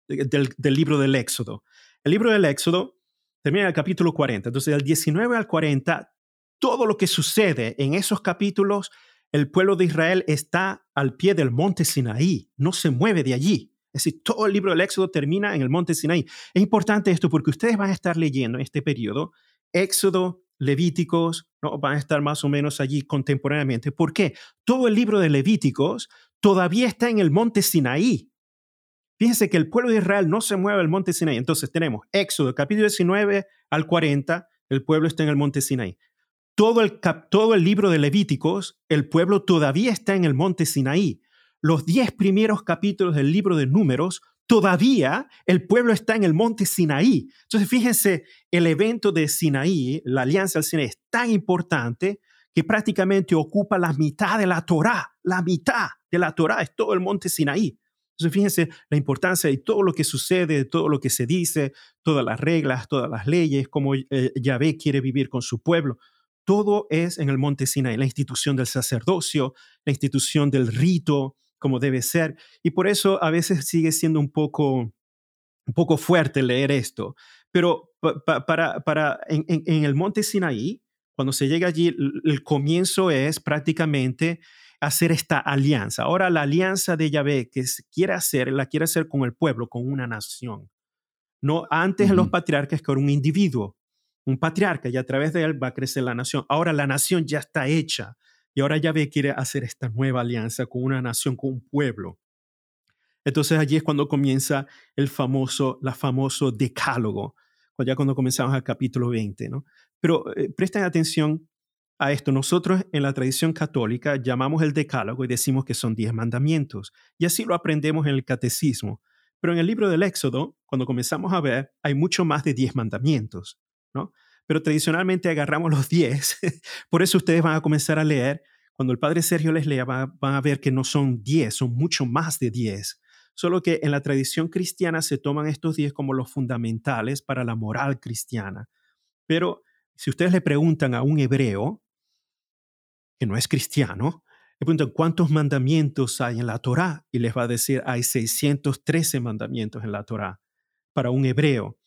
del, del libro del Éxodo. El libro del Éxodo termina el capítulo 40. Entonces, del 19 al 40, todo lo que sucede en esos capítulos, el pueblo de Israel está al pie del monte Sinaí, no se mueve de allí. Es decir, todo el libro del Éxodo termina en el monte Sinaí. Es importante esto porque ustedes van a estar leyendo en este periodo Éxodo, Levíticos, ¿no? van a estar más o menos allí contemporáneamente. ¿Por qué? Todo el libro de Levíticos todavía está en el monte Sinaí. Fíjense que el pueblo de Israel no se mueve al monte Sinaí. Entonces tenemos Éxodo, capítulo 19 al 40, el pueblo está en el monte Sinaí. Todo el, todo el libro de Levíticos, el pueblo todavía está en el monte Sinaí. Los diez primeros capítulos del libro de Números, todavía el pueblo está en el monte Sinaí. Entonces, fíjense, el evento de Sinaí, la alianza del Sinaí, es tan importante que prácticamente ocupa la mitad de la Torá. La mitad de la Torá es todo el monte Sinaí Entonces, fíjense la importancia de todo lo que sucede, de todo lo que se dice, todas las reglas, todas las leyes, cómo eh, Yahvé quiere vivir con su pueblo. Todo es en el monte Sinaí, la institución del sacerdocio, la institución del rito, como debe ser. Y por eso a veces sigue siendo un poco, un poco fuerte leer esto. Pero para, para en, en, el monte Sinaí, cuando se llega allí, el comienzo es prácticamente hacer esta alianza. Ahora la alianza de Yahvé que quiere hacer, la quiere hacer con el pueblo, con una nación. No antes los patriarcas con un individuo, un patriarca y a través de él va a crecer la nación. Ahora la nación ya está hecha y ahora Yahvé quiere hacer esta nueva alianza con una nación, con un pueblo. Entonces allí es cuando comienza el famoso, la famoso decálogo, ya cuando comenzamos el capítulo 20, ¿no? Pero eh, presten atención a esto. Nosotros en la tradición católica llamamos el decálogo y decimos que son diez mandamientos. Y así lo aprendemos en el catecismo. Pero en el libro del Éxodo, cuando comenzamos a ver, hay mucho más de diez mandamientos. ¿no? Pero tradicionalmente agarramos los 10. Por eso ustedes van a comenzar a leer. Cuando el padre Sergio les lea, van, a ver que no son 10, son mucho más de 10. Solo que en la tradición cristiana se toman estos 10 como los fundamentales para la moral cristiana. Pero si ustedes le preguntan a un hebreo, que no es cristiano, le preguntan cuántos mandamientos hay en la Torá y les va a decir hay 613 mandamientos en la Torá para un hebreo.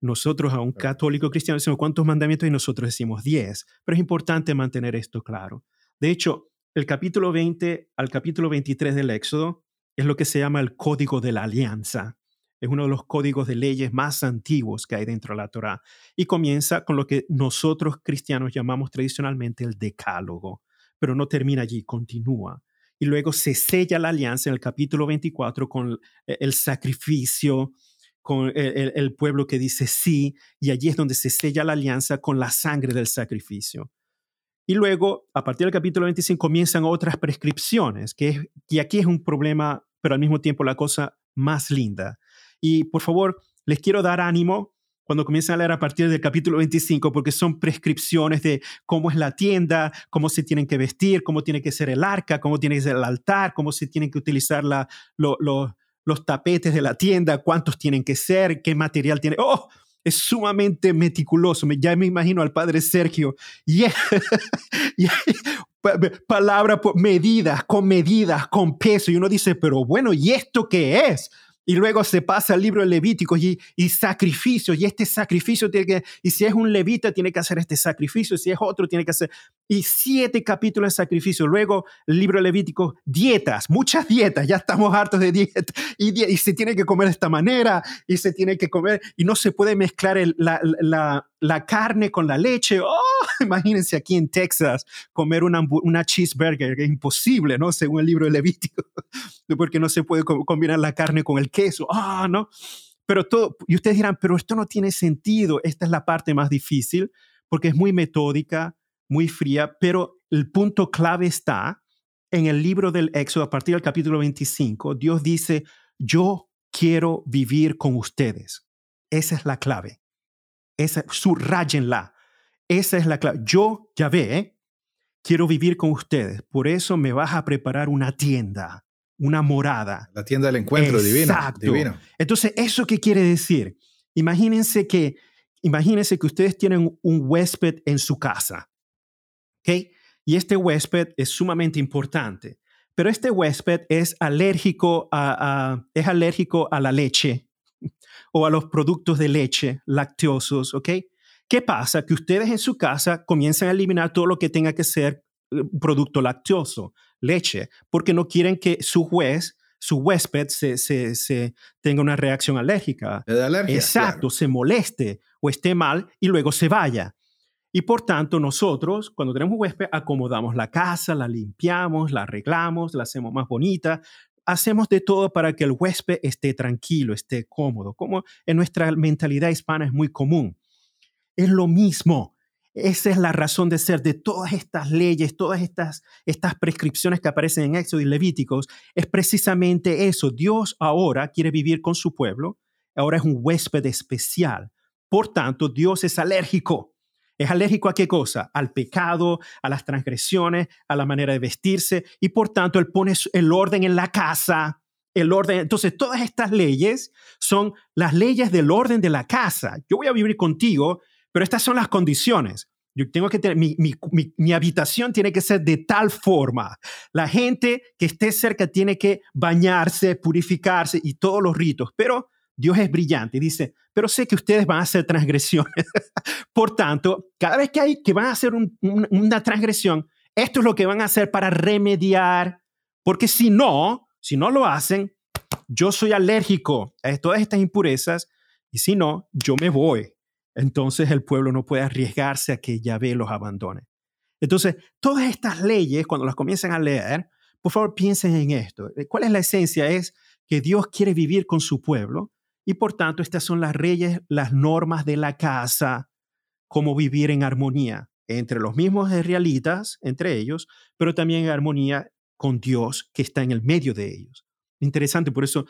Nosotros a un católico cristiano decimos cuántos mandamientos y nosotros decimos 10, pero es importante mantener esto claro. De hecho, el capítulo 20 al capítulo 23 del Éxodo es lo que se llama el Código de la Alianza. Es uno de los códigos de leyes más antiguos que hay dentro de la Torá y comienza con lo que nosotros cristianos llamamos tradicionalmente el decálogo, pero no termina allí, continúa. Y luego se sella la alianza en el capítulo 24 con el sacrificio, con el, pueblo que dice sí, y allí es donde se sella la alianza con la sangre del sacrificio. Y luego, a partir del capítulo 25, comienzan otras prescripciones, que, y aquí es un problema, pero al mismo tiempo la cosa más linda. Y por favor, les quiero dar ánimo cuando comiencen a leer a partir del capítulo 25, porque son prescripciones de cómo es la tienda, cómo se tienen que vestir, cómo tiene que ser el arca, cómo tiene que ser el altar, cómo se tienen que utilizar la, los los tapetes de la tienda, cuántos tienen que ser, qué material tiene. ¡Oh! Es sumamente meticuloso. Ya me imagino al padre Sergio. Y, palabra por medidas, con medidas, con peso. Y uno dice, pero bueno, ¿y esto qué es? Y luego se pasa al libro de Levíticos y, y sacrificios. Y este sacrificio tiene que, y si es un levita, tiene que hacer este sacrificio. Si es otro, tiene que hacer. Y siete capítulos de sacrificio. Luego el libro de Levíticos, dietas, muchas dietas. Ya estamos hartos de dieta. Y, y se tiene que comer de esta manera. Y se tiene que comer. Y no se puede mezclar la, la, la, carne con la leche. Oh, imagínense aquí en Texas comer una, una cheeseburger. Es imposible, ¿no? Según el libro de Levítico. Porque no se puede combinar la carne con el queso, ah, ¿no? Pero todo, y ustedes dirán, pero esto no tiene sentido, esta es la parte más difícil, porque es muy metódica, muy fría, pero el punto clave está en el libro del Éxodo, a partir del capítulo 25, Dios dice, yo quiero vivir con ustedes. Esa es la clave. Esa, subrayenla. Esa es la clave. Yo, ya ve, quiero vivir con ustedes. Por eso me vas a preparar una tienda una morada. La tienda del encuentro Exacto. divino. Entonces, ¿eso qué quiere decir? Imagínense que, imagínense que ustedes tienen un huésped en su casa, ¿ok? Y este huésped es sumamente importante, pero este huésped es alérgico a, es alérgico a la leche o a los productos de leche lactosos, ¿ok? ¿Qué pasa? Que ustedes en su casa comienzan a eliminar todo lo que tenga que ser eh, producto lactoso leche, porque no quieren que su juez, su huésped, se, se, tenga una reacción alérgica. De alergia, Exacto, se moleste o esté mal y luego se vaya. Y por tanto, nosotros, cuando tenemos un huésped, acomodamos la casa, la limpiamos, la arreglamos, la hacemos más bonita, hacemos de todo para que el huésped esté tranquilo, esté cómodo, como en nuestra mentalidad hispana es muy común. Es lo mismo. Esa es la razón de ser de todas estas leyes, todas estas, estas prescripciones que aparecen en Éxodo y Levíticos. Es precisamente eso. Dios ahora quiere vivir con su pueblo. Ahora es un huésped especial. Por tanto, Dios es alérgico. ¿Es alérgico a qué cosa? Al pecado, a las transgresiones, a la manera de vestirse. Y por tanto, Él pone el orden en la casa. el orden. Entonces, todas estas leyes son las leyes del orden de la casa. Yo voy a vivir contigo, pero estas son las condiciones. Yo tengo que tener, mi, habitación tiene que ser de tal forma. La gente que esté cerca tiene que bañarse, purificarse y todos los ritos. Pero Dios es brillante y dice, pero sé que ustedes van a hacer transgresiones. Por tanto, cada vez que, hay, que van a hacer una transgresión, esto es lo que van a hacer para remediar, porque si no, si no lo hacen, yo soy alérgico a todas estas impurezas y si no, yo me voy entonces el pueblo no puede arriesgarse a que Yahvé los abandone. Entonces, todas estas leyes, cuando las comiencen a leer, por favor piensen en esto. Eh, ¿Cuál es la esencia? Es que Dios quiere vivir con su pueblo y por tanto estas son las leyes, las normas de la casa, cómo vivir en armonía entre los mismos israelitas, entre ellos, pero también en armonía con Dios que está en el medio de ellos. Interesante, por eso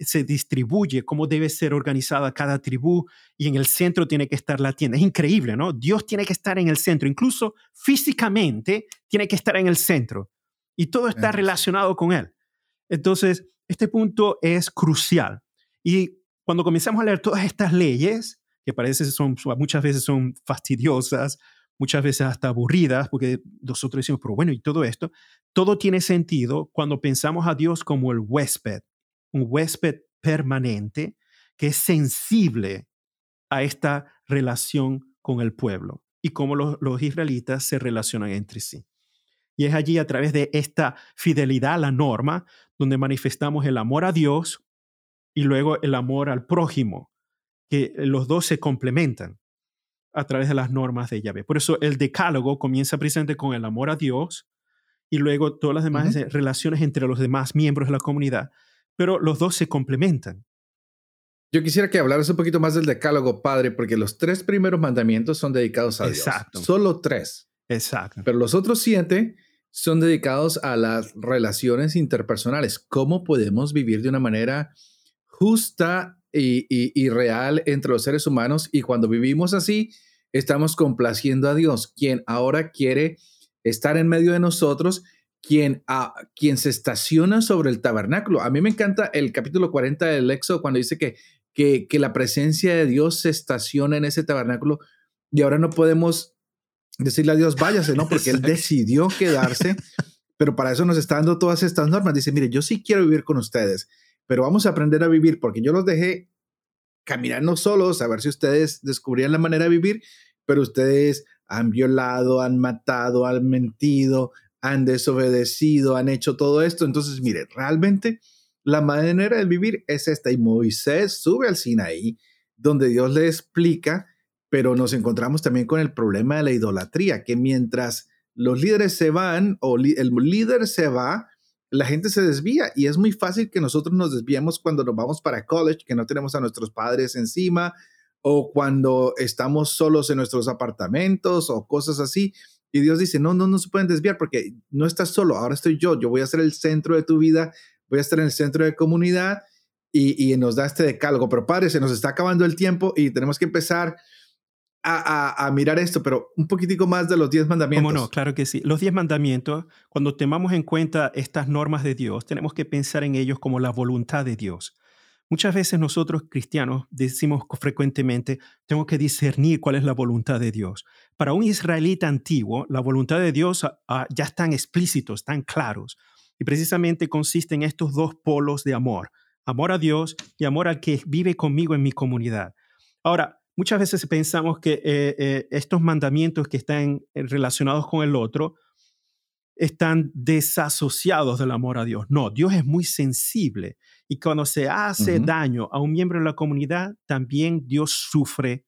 se distribuye cómo debe ser organizada cada tribu y en el centro tiene que estar la tienda. Es increíble, ¿no? Dios tiene que estar en el centro, incluso físicamente tiene que estar en el centro y todo está relacionado con Él. Entonces, este punto es crucial. Y cuando comenzamos a leer todas estas leyes, que parece son muchas veces son fastidiosas, muchas veces hasta aburridas, porque nosotros decimos, pero bueno, y todo esto, todo tiene sentido cuando pensamos a Dios como el huésped, un huésped permanente que es sensible a esta relación con el pueblo y cómo los, los israelitas se relacionan entre sí. Y es allí a través de esta fidelidad a la norma donde manifestamos el amor a Dios y luego el amor al prójimo, que los dos se complementan a través de las normas de Yahvé. Por eso el decálogo comienza precisamente con el amor a Dios y luego todas las demás relaciones entre los demás miembros de la comunidad, pero los dos se complementan. Yo quisiera que hablaras un poquito más del decálogo, padre, porque los tres primeros mandamientos son dedicados a Exacto. Dios. Solo tres. Exacto. Pero los otros siete son dedicados a las relaciones interpersonales. ¿Cómo podemos vivir de una manera justa y, y, real entre los seres humanos? Y cuando vivimos así, estamos complaciendo a Dios, quien ahora quiere estar en medio de nosotros, quien, a, quien se estaciona sobre el tabernáculo. A mí me encanta el capítulo 40 del Éxodo cuando dice que, que, que la presencia de Dios se estaciona en ese tabernáculo y ahora no podemos decirle a Dios, váyase, ¿no? Porque Él decidió quedarse, pero para eso nos está dando todas estas normas. Dice, mire, yo sí quiero vivir con ustedes, pero vamos a aprender a vivir porque yo los dejé caminando solos, a ver si ustedes descubrían la manera de vivir, pero ustedes han violado, han matado, han mentido, han desobedecido, han hecho todo esto. Entonces, mire, realmente la manera de vivir es esta. Y Moisés sube al Sinaí, donde Dios le explica, pero nos encontramos también con el problema de la idolatría, que mientras los líderes se van o el líder se va, la gente se desvía y es muy fácil que nosotros nos desviemos cuando nos vamos para college, que no tenemos a nuestros padres encima, o cuando estamos solos en nuestros apartamentos o cosas así. Y Dios dice, no, no, no se pueden desviar porque no estás solo, ahora estoy yo, yo voy a ser el centro de tu vida, voy a estar en el centro de comunidad y, y nos da este decálogo. Pero padre, se nos está acabando el tiempo y tenemos que empezar a, a, mirar esto, pero un poquitico más de los diez mandamientos. ¿Cómo no? Claro que sí. Los diez mandamientos, cuando tomamos en cuenta estas normas de Dios, tenemos que pensar en ellos como la voluntad de Dios. Muchas veces nosotros cristianos decimos frecuentemente, tengo que discernir cuál es la voluntad de Dios. Para un israelita antiguo, la voluntad de Dios ah, ah, ya están explícitos, están claros. Y precisamente consiste en estos dos polos de amor, amor a Dios y amor al que vive conmigo en mi comunidad. Ahora, muchas veces pensamos que eh, eh, estos mandamientos que están relacionados con el otro están desasociados del amor a Dios. No, Dios es muy sensible y cuando se hace daño a un miembro de la comunidad, también Dios sufre.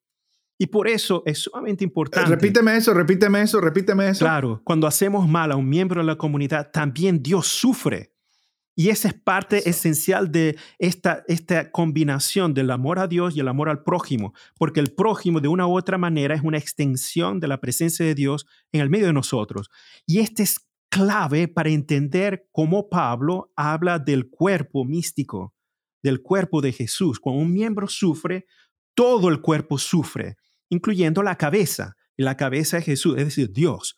Y por eso es sumamente importante. Repíteme eso, repíteme eso, repíteme eso. Claro, cuando hacemos mal a un miembro de la comunidad, también Dios sufre. Y esa es parte esencial de esta, esta combinación del amor a Dios y el amor al prójimo, porque el prójimo de una u otra manera es una extensión de la presencia de Dios en el medio de nosotros. Y este es clave para entender cómo Pablo habla del cuerpo místico, del cuerpo de Jesús. Cuando un miembro sufre, todo el cuerpo sufre, incluyendo la cabeza. Y la cabeza es Jesús, es decir, Dios.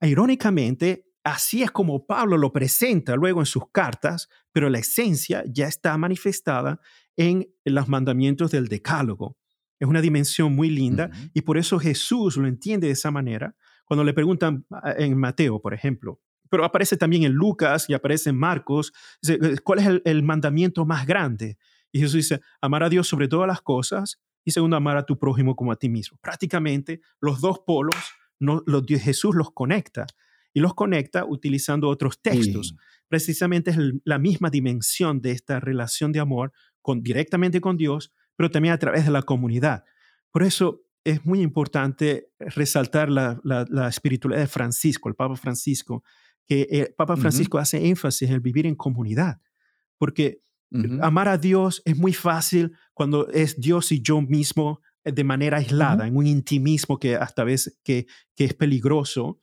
Irónicamente, así es como Pablo lo presenta luego en sus cartas, pero la esencia ya está manifestada en los mandamientos del decálogo. Es una dimensión muy linda y por eso Jesús lo entiende de esa manera. Cuando le preguntan ah, en Mateo, por ejemplo, pero aparece también en Lucas y aparece en Marcos, eh, ¿cuál es el, mandamiento más grande? Y Jesús dice, amar a Dios sobre todas las cosas y segundo, amar a tu prójimo como a ti mismo. Prácticamente los dos polos, no, los, Jesús los conecta y los conecta utilizando otros textos. Precisamente es la misma dimensión de esta relación de amor con, directamente con Dios, pero también a través de la comunidad. Por eso es muy importante resaltar la, la, espiritualidad de Francisco, el Papa Francisco, que el eh, Papa Francisco hace énfasis en el vivir en comunidad, porque amar a Dios es muy fácil cuando es Dios y yo mismo eh, de manera aislada, en un intimismo que hasta veces que, que es peligroso,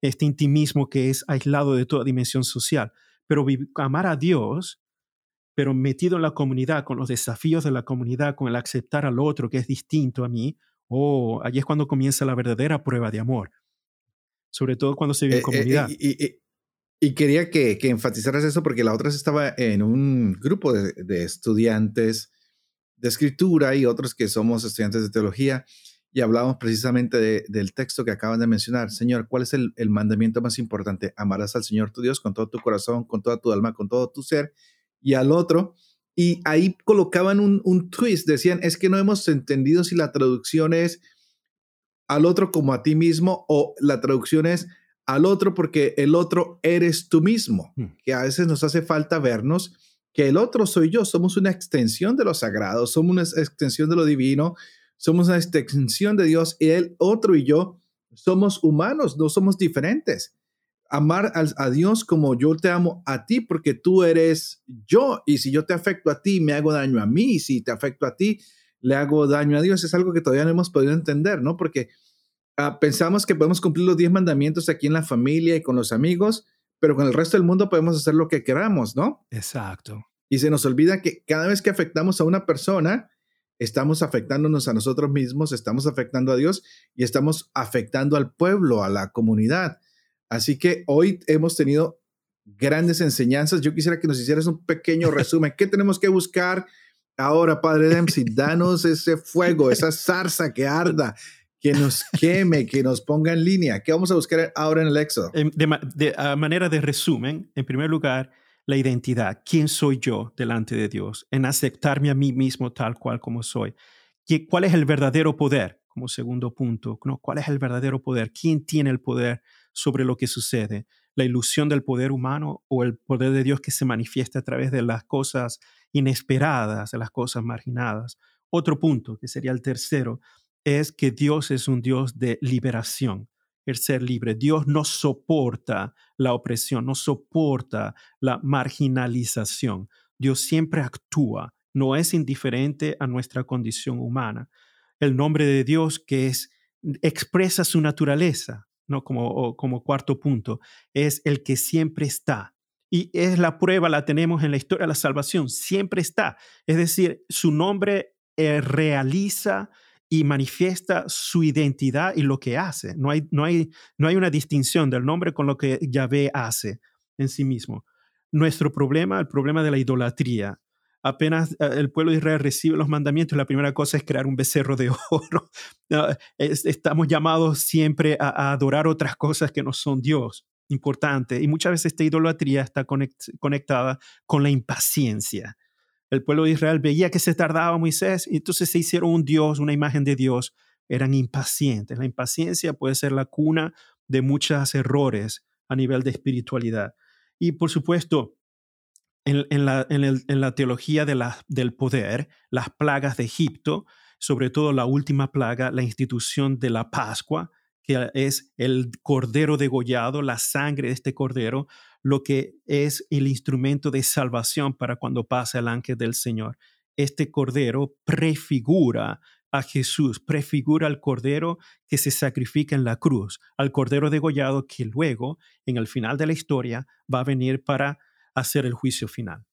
este intimismo que es aislado de toda dimensión social. Pero amar a Dios pero metido en la comunidad, con los desafíos de la comunidad, con el aceptar al otro que es distinto a mí, oh, allí es cuando comienza la verdadera prueba de amor. Sobre todo cuando se vive en eh, eh, comunidad. Y, quería que, que, enfatizaras eso porque la otra estaba en un grupo de, estudiantes de escritura y otros que somos estudiantes de teología y hablábamos precisamente del texto que acaban de mencionar. Señor, ¿cuál es el, el mandamiento más importante? Amarás al Señor tu Dios con todo tu corazón, con toda tu alma, con todo tu ser y al otro. Y ahí colocaban un, twist, decían, es que no hemos entendido si la traducción es al otro como a ti mismo o la traducción es al otro porque el otro eres tú mismo, hmm. que a veces nos hace falta vernos que el otro soy yo, somos una extensión de lo sagrado, somos una extensión de lo divino, somos una extensión de Dios y el otro y yo somos humanos, no somos diferentes amar a, Dios como yo te amo a ti, porque tú eres yo. Y si yo te afecto a ti, me hago daño a mí. Y si te afecto a ti, le hago daño a Dios. Es algo que todavía no hemos podido entender, ¿no? Porque ah, pensamos que podemos cumplir los diez mandamientos aquí en la familia y con los amigos, pero con el resto del mundo podemos hacer lo que queramos, ¿no? Exacto. Y se nos olvida que cada vez que afectamos a una persona, estamos afectándonos a nosotros mismos, estamos afectando a Dios y estamos afectando al pueblo, a la comunidad. Así que hoy hemos tenido grandes enseñanzas. Yo quisiera que nos hicieras un pequeño resumen. ¿Qué tenemos que buscar ahora, Padre Dempsey? Danos ese fuego, esa zarza que arda, que nos queme, que nos ponga en línea. ¿Qué vamos a buscar ahora en el Éxodo? De, manera de resumen, en primer lugar, la identidad. ¿Quién soy yo delante de Dios? En aceptarme a mí mismo tal cual como soy. ¿Cuál es el verdadero poder? Como segundo punto, ¿no? ¿cuál es el verdadero poder? ¿Quién tiene el poder sobre lo que sucede, la ilusión del poder humano o el poder de Dios que se manifiesta a través de las cosas inesperadas, de las cosas marginadas. Otro punto, que sería el tercero, es que Dios es un Dios de liberación, el ser libre. Dios no soporta la opresión, no soporta la marginalización. Dios siempre actúa, no es indiferente a nuestra condición humana. El nombre de Dios que es expresa su naturaleza, ¿no? Como, como cuarto punto, es el que siempre está. Y es la prueba, la tenemos en la historia de la salvación, siempre está. Es decir, su nombre eh, realiza y manifiesta su identidad y lo que hace. No hay, no, hay, no hay una distinción del nombre con lo que Yahvé hace en sí mismo. Nuestro problema, el problema de la idolatría, apenas eh, el pueblo de Israel recibe los mandamientos, la primera cosa es crear un becerro de oro. Estamos llamados siempre a, adorar otras cosas que no son Dios. Importante. Y muchas veces esta idolatría está conectada con la impaciencia. El pueblo de Israel veía que se tardaba Moisés y entonces se hicieron un Dios, una imagen de Dios. Eran impacientes. La impaciencia puede ser la cuna de muchos errores a nivel de espiritualidad. Y por supuesto, en, la, teología del poder, las plagas de Egipto, sobre todo la última plaga, la institución de la Pascua, que es el cordero degollado, la sangre de este cordero, lo que es el instrumento de salvación para cuando pasa el ángel del Señor. Este cordero prefigura a Jesús, prefigura al cordero que se sacrifica en la cruz, al cordero degollado que luego, en el final de la historia, va a venir para hacer el juicio final.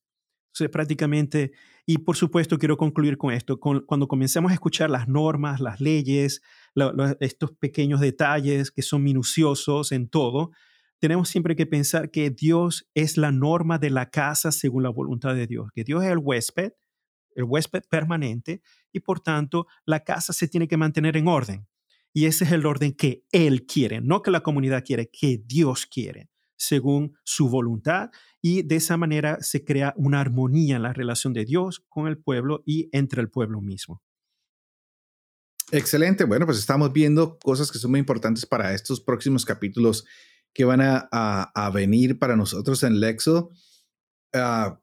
Entonces, prácticamente, y por supuesto quiero concluir con esto, cuando comencemos a escuchar las normas, las leyes, estos pequeños detalles que son minuciosos en todo, tenemos siempre que pensar que Dios es la norma de la casa según la voluntad de Dios, que Dios es el huésped, el huésped permanente, y por tanto la casa se tiene que mantener en orden. Y ese es el orden que Él quiere, no que la comunidad quiere, que Dios quiere, según su voluntad. Y de esa manera se crea una armonía en la relación de Dios con el pueblo y entre el pueblo mismo. Excelente. Bueno, pues estamos viendo cosas que son muy importantes para estos próximos capítulos que van a, venir para nosotros en el Éxodo. Ah,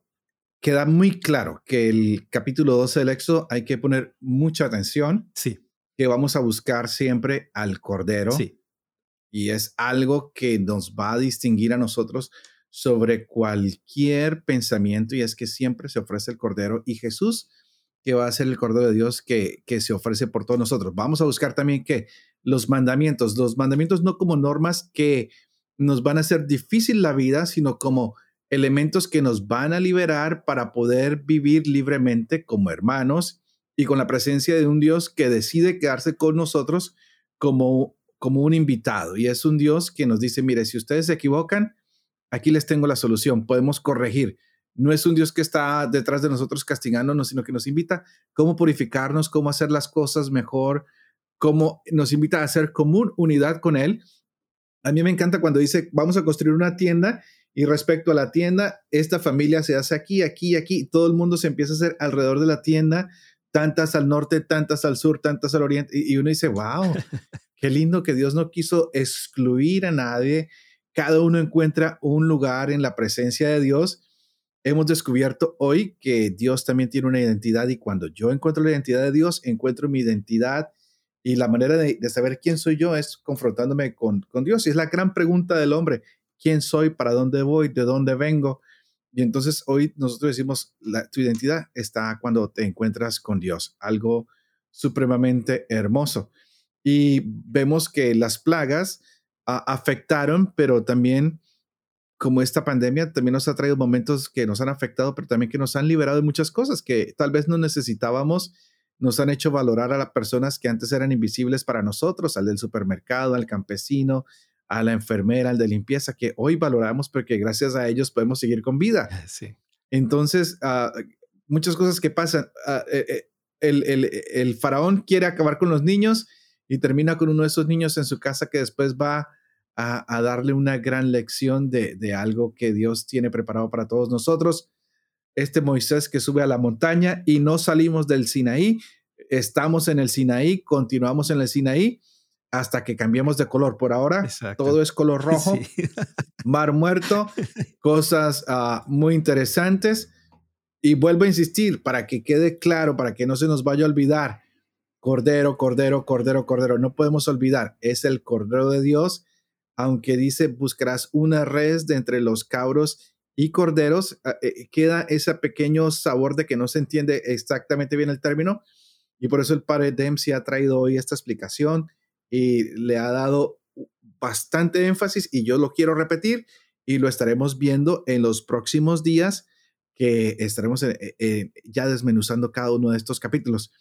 queda muy claro que el capítulo 12 del Éxodo hay que poner mucha atención. Sí. Que vamos a buscar siempre al Cordero. Sí. Y es algo que nos va a distinguir a nosotros sobre cualquier pensamiento y es que siempre se ofrece el Cordero y Jesús que va a ser el Cordero de Dios que, que se ofrece por todos nosotros. Vamos a buscar también que los mandamientos, los mandamientos no como normas que nos van a hacer difícil la vida, sino como elementos que nos van a liberar para poder vivir libremente como hermanos y con la presencia de un Dios que decide quedarse con nosotros como, como un invitado. Y es un Dios que nos dice, mire, si ustedes se equivocan, aquí les tengo la solución, podemos corregir no es un Dios que está detrás de nosotros castigándonos, sino que nos invita cómo purificarnos, cómo hacer las cosas mejor, cómo nos invita a hacer común unidad con Él. A mí me encanta cuando dice, vamos a construir una tienda y respecto a la tienda, esta familia se hace aquí, aquí, aquí, todo el mundo se empieza a hacer alrededor de la tienda, tantas al norte, tantas al sur, tantas al oriente, y, uno dice, wow, qué lindo que Dios no quiso excluir a nadie, cada uno encuentra un lugar en la presencia de Dios hemos descubierto hoy que Dios también tiene una identidad y cuando yo encuentro la identidad de Dios, encuentro mi identidad y la manera de, saber quién soy yo es confrontándome con, con, Dios. Y es la gran pregunta del hombre, ¿quién soy? ¿Para dónde voy? ¿De dónde vengo? Y entonces hoy nosotros decimos, la, tu identidad está cuando te encuentras con Dios, algo supremamente hermoso. Y vemos que las plagas afectaron, pero también como esta pandemia también nos ha traído momentos que nos han afectado, pero también que nos han liberado de muchas cosas que tal vez no necesitábamos, nos han hecho valorar a las personas que antes eran invisibles para nosotros, al del supermercado, al campesino, a la enfermera, al de limpieza, que hoy valoramos porque gracias a ellos podemos seguir con vida. Sí. Entonces, uh, muchas cosas que pasan. Uh, el, el, el faraón quiere acabar con los niños y termina con uno de esos niños en su casa que después va a, darle una gran lección de, de, algo que Dios tiene preparado para todos nosotros. Este Moisés que sube a la montaña y no salimos del Sinaí, estamos en el Sinaí, continuamos en el Sinaí hasta que cambiemos de color. Por ahora todo es color rojo, mar muerto, cosas uh, muy interesantes. Y vuelvo a insistir para que quede claro, para que no se nos vaya a olvidar. Cordero, cordero, cordero, cordero. No podemos olvidar, es el cordero de Dios aunque dice buscarás una res de entre los cabros y corderos, ah, eh, queda ese pequeño sabor de que no se entiende exactamente bien el término. Y por eso el padre Dempsey ha traído hoy esta explicación y le ha dado bastante énfasis y yo lo quiero repetir y lo estaremos viendo en los próximos días que estaremos eh, eh, ya desmenuzando cada uno de estos capítulos.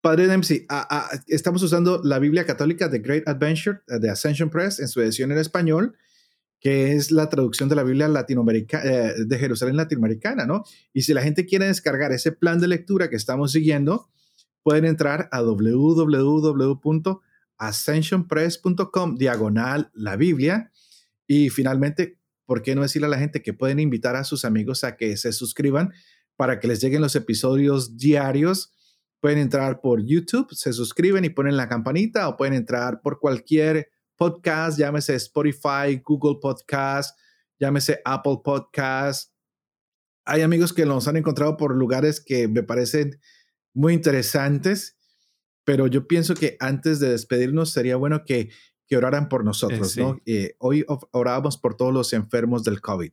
Padre Dempsey, estamos usando la Biblia católica de Great Adventure de Ascension Press en su edición en español, que es la traducción de la Biblia latinoamericana, eh, de Jerusalén latinoamericana, ¿no? Y si la gente quiere descargar ese plan de lectura que estamos siguiendo, pueden entrar a www.ascensionpress.com diagonal la Biblia. Y finalmente, ¿por qué no decirle a la gente que pueden invitar a sus amigos a que se suscriban para que les lleguen los episodios diarios? Pueden entrar por YouTube, se suscriben y ponen la campanita o pueden entrar por cualquier podcast, llámese Spotify, Google Podcast, llámese Apple Podcast. Hay amigos que nos han encontrado por lugares que me parecen muy interesantes, pero yo pienso que antes de despedirnos sería bueno que, que oraran por nosotros, ¿no? Eh, hoy orábamos por todos los enfermos del COVID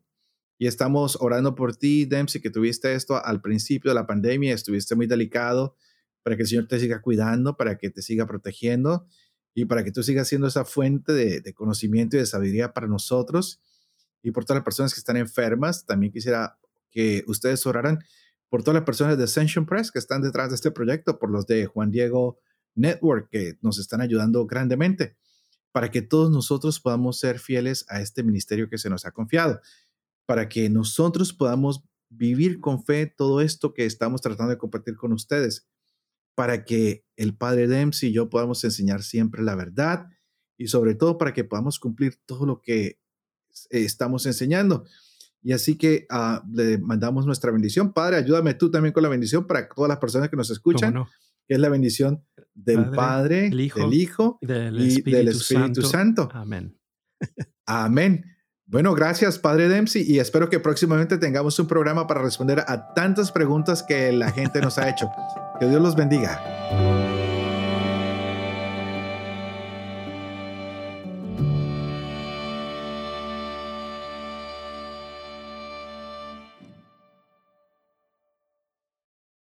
y estamos orando por ti, Dempsey, que tuviste esto al principio de la pandemia, estuviste muy delicado para que el Señor te siga cuidando, para que te siga protegiendo y para que tú sigas siendo esa fuente de, conocimiento y de sabiduría para nosotros y por todas las personas que están enfermas. También quisiera que ustedes oraran por todas las personas de Ascension Press que están detrás de este proyecto, por los de Juan Diego Network que nos están ayudando grandemente. para que todos nosotros podamos ser fieles a este ministerio que se nos ha confiado, para que nosotros podamos vivir con fe todo esto que estamos tratando de compartir con ustedes, para que el Padre Dempsey y yo podamos enseñar siempre la verdad y sobre todo para que podamos cumplir todo lo que estamos enseñando. Y así que uh, le mandamos nuestra bendición. Padre, ayúdame tú también con la bendición para todas las personas que nos escuchan, que es la bendición del Padre, del Hijo y del Espíritu, Santo. Amén. Amén. Bueno, gracias, Padre Dempsey, y espero que próximamente tengamos un programa para responder a tantas preguntas que la gente nos ha hecho. Que Dios los bendiga.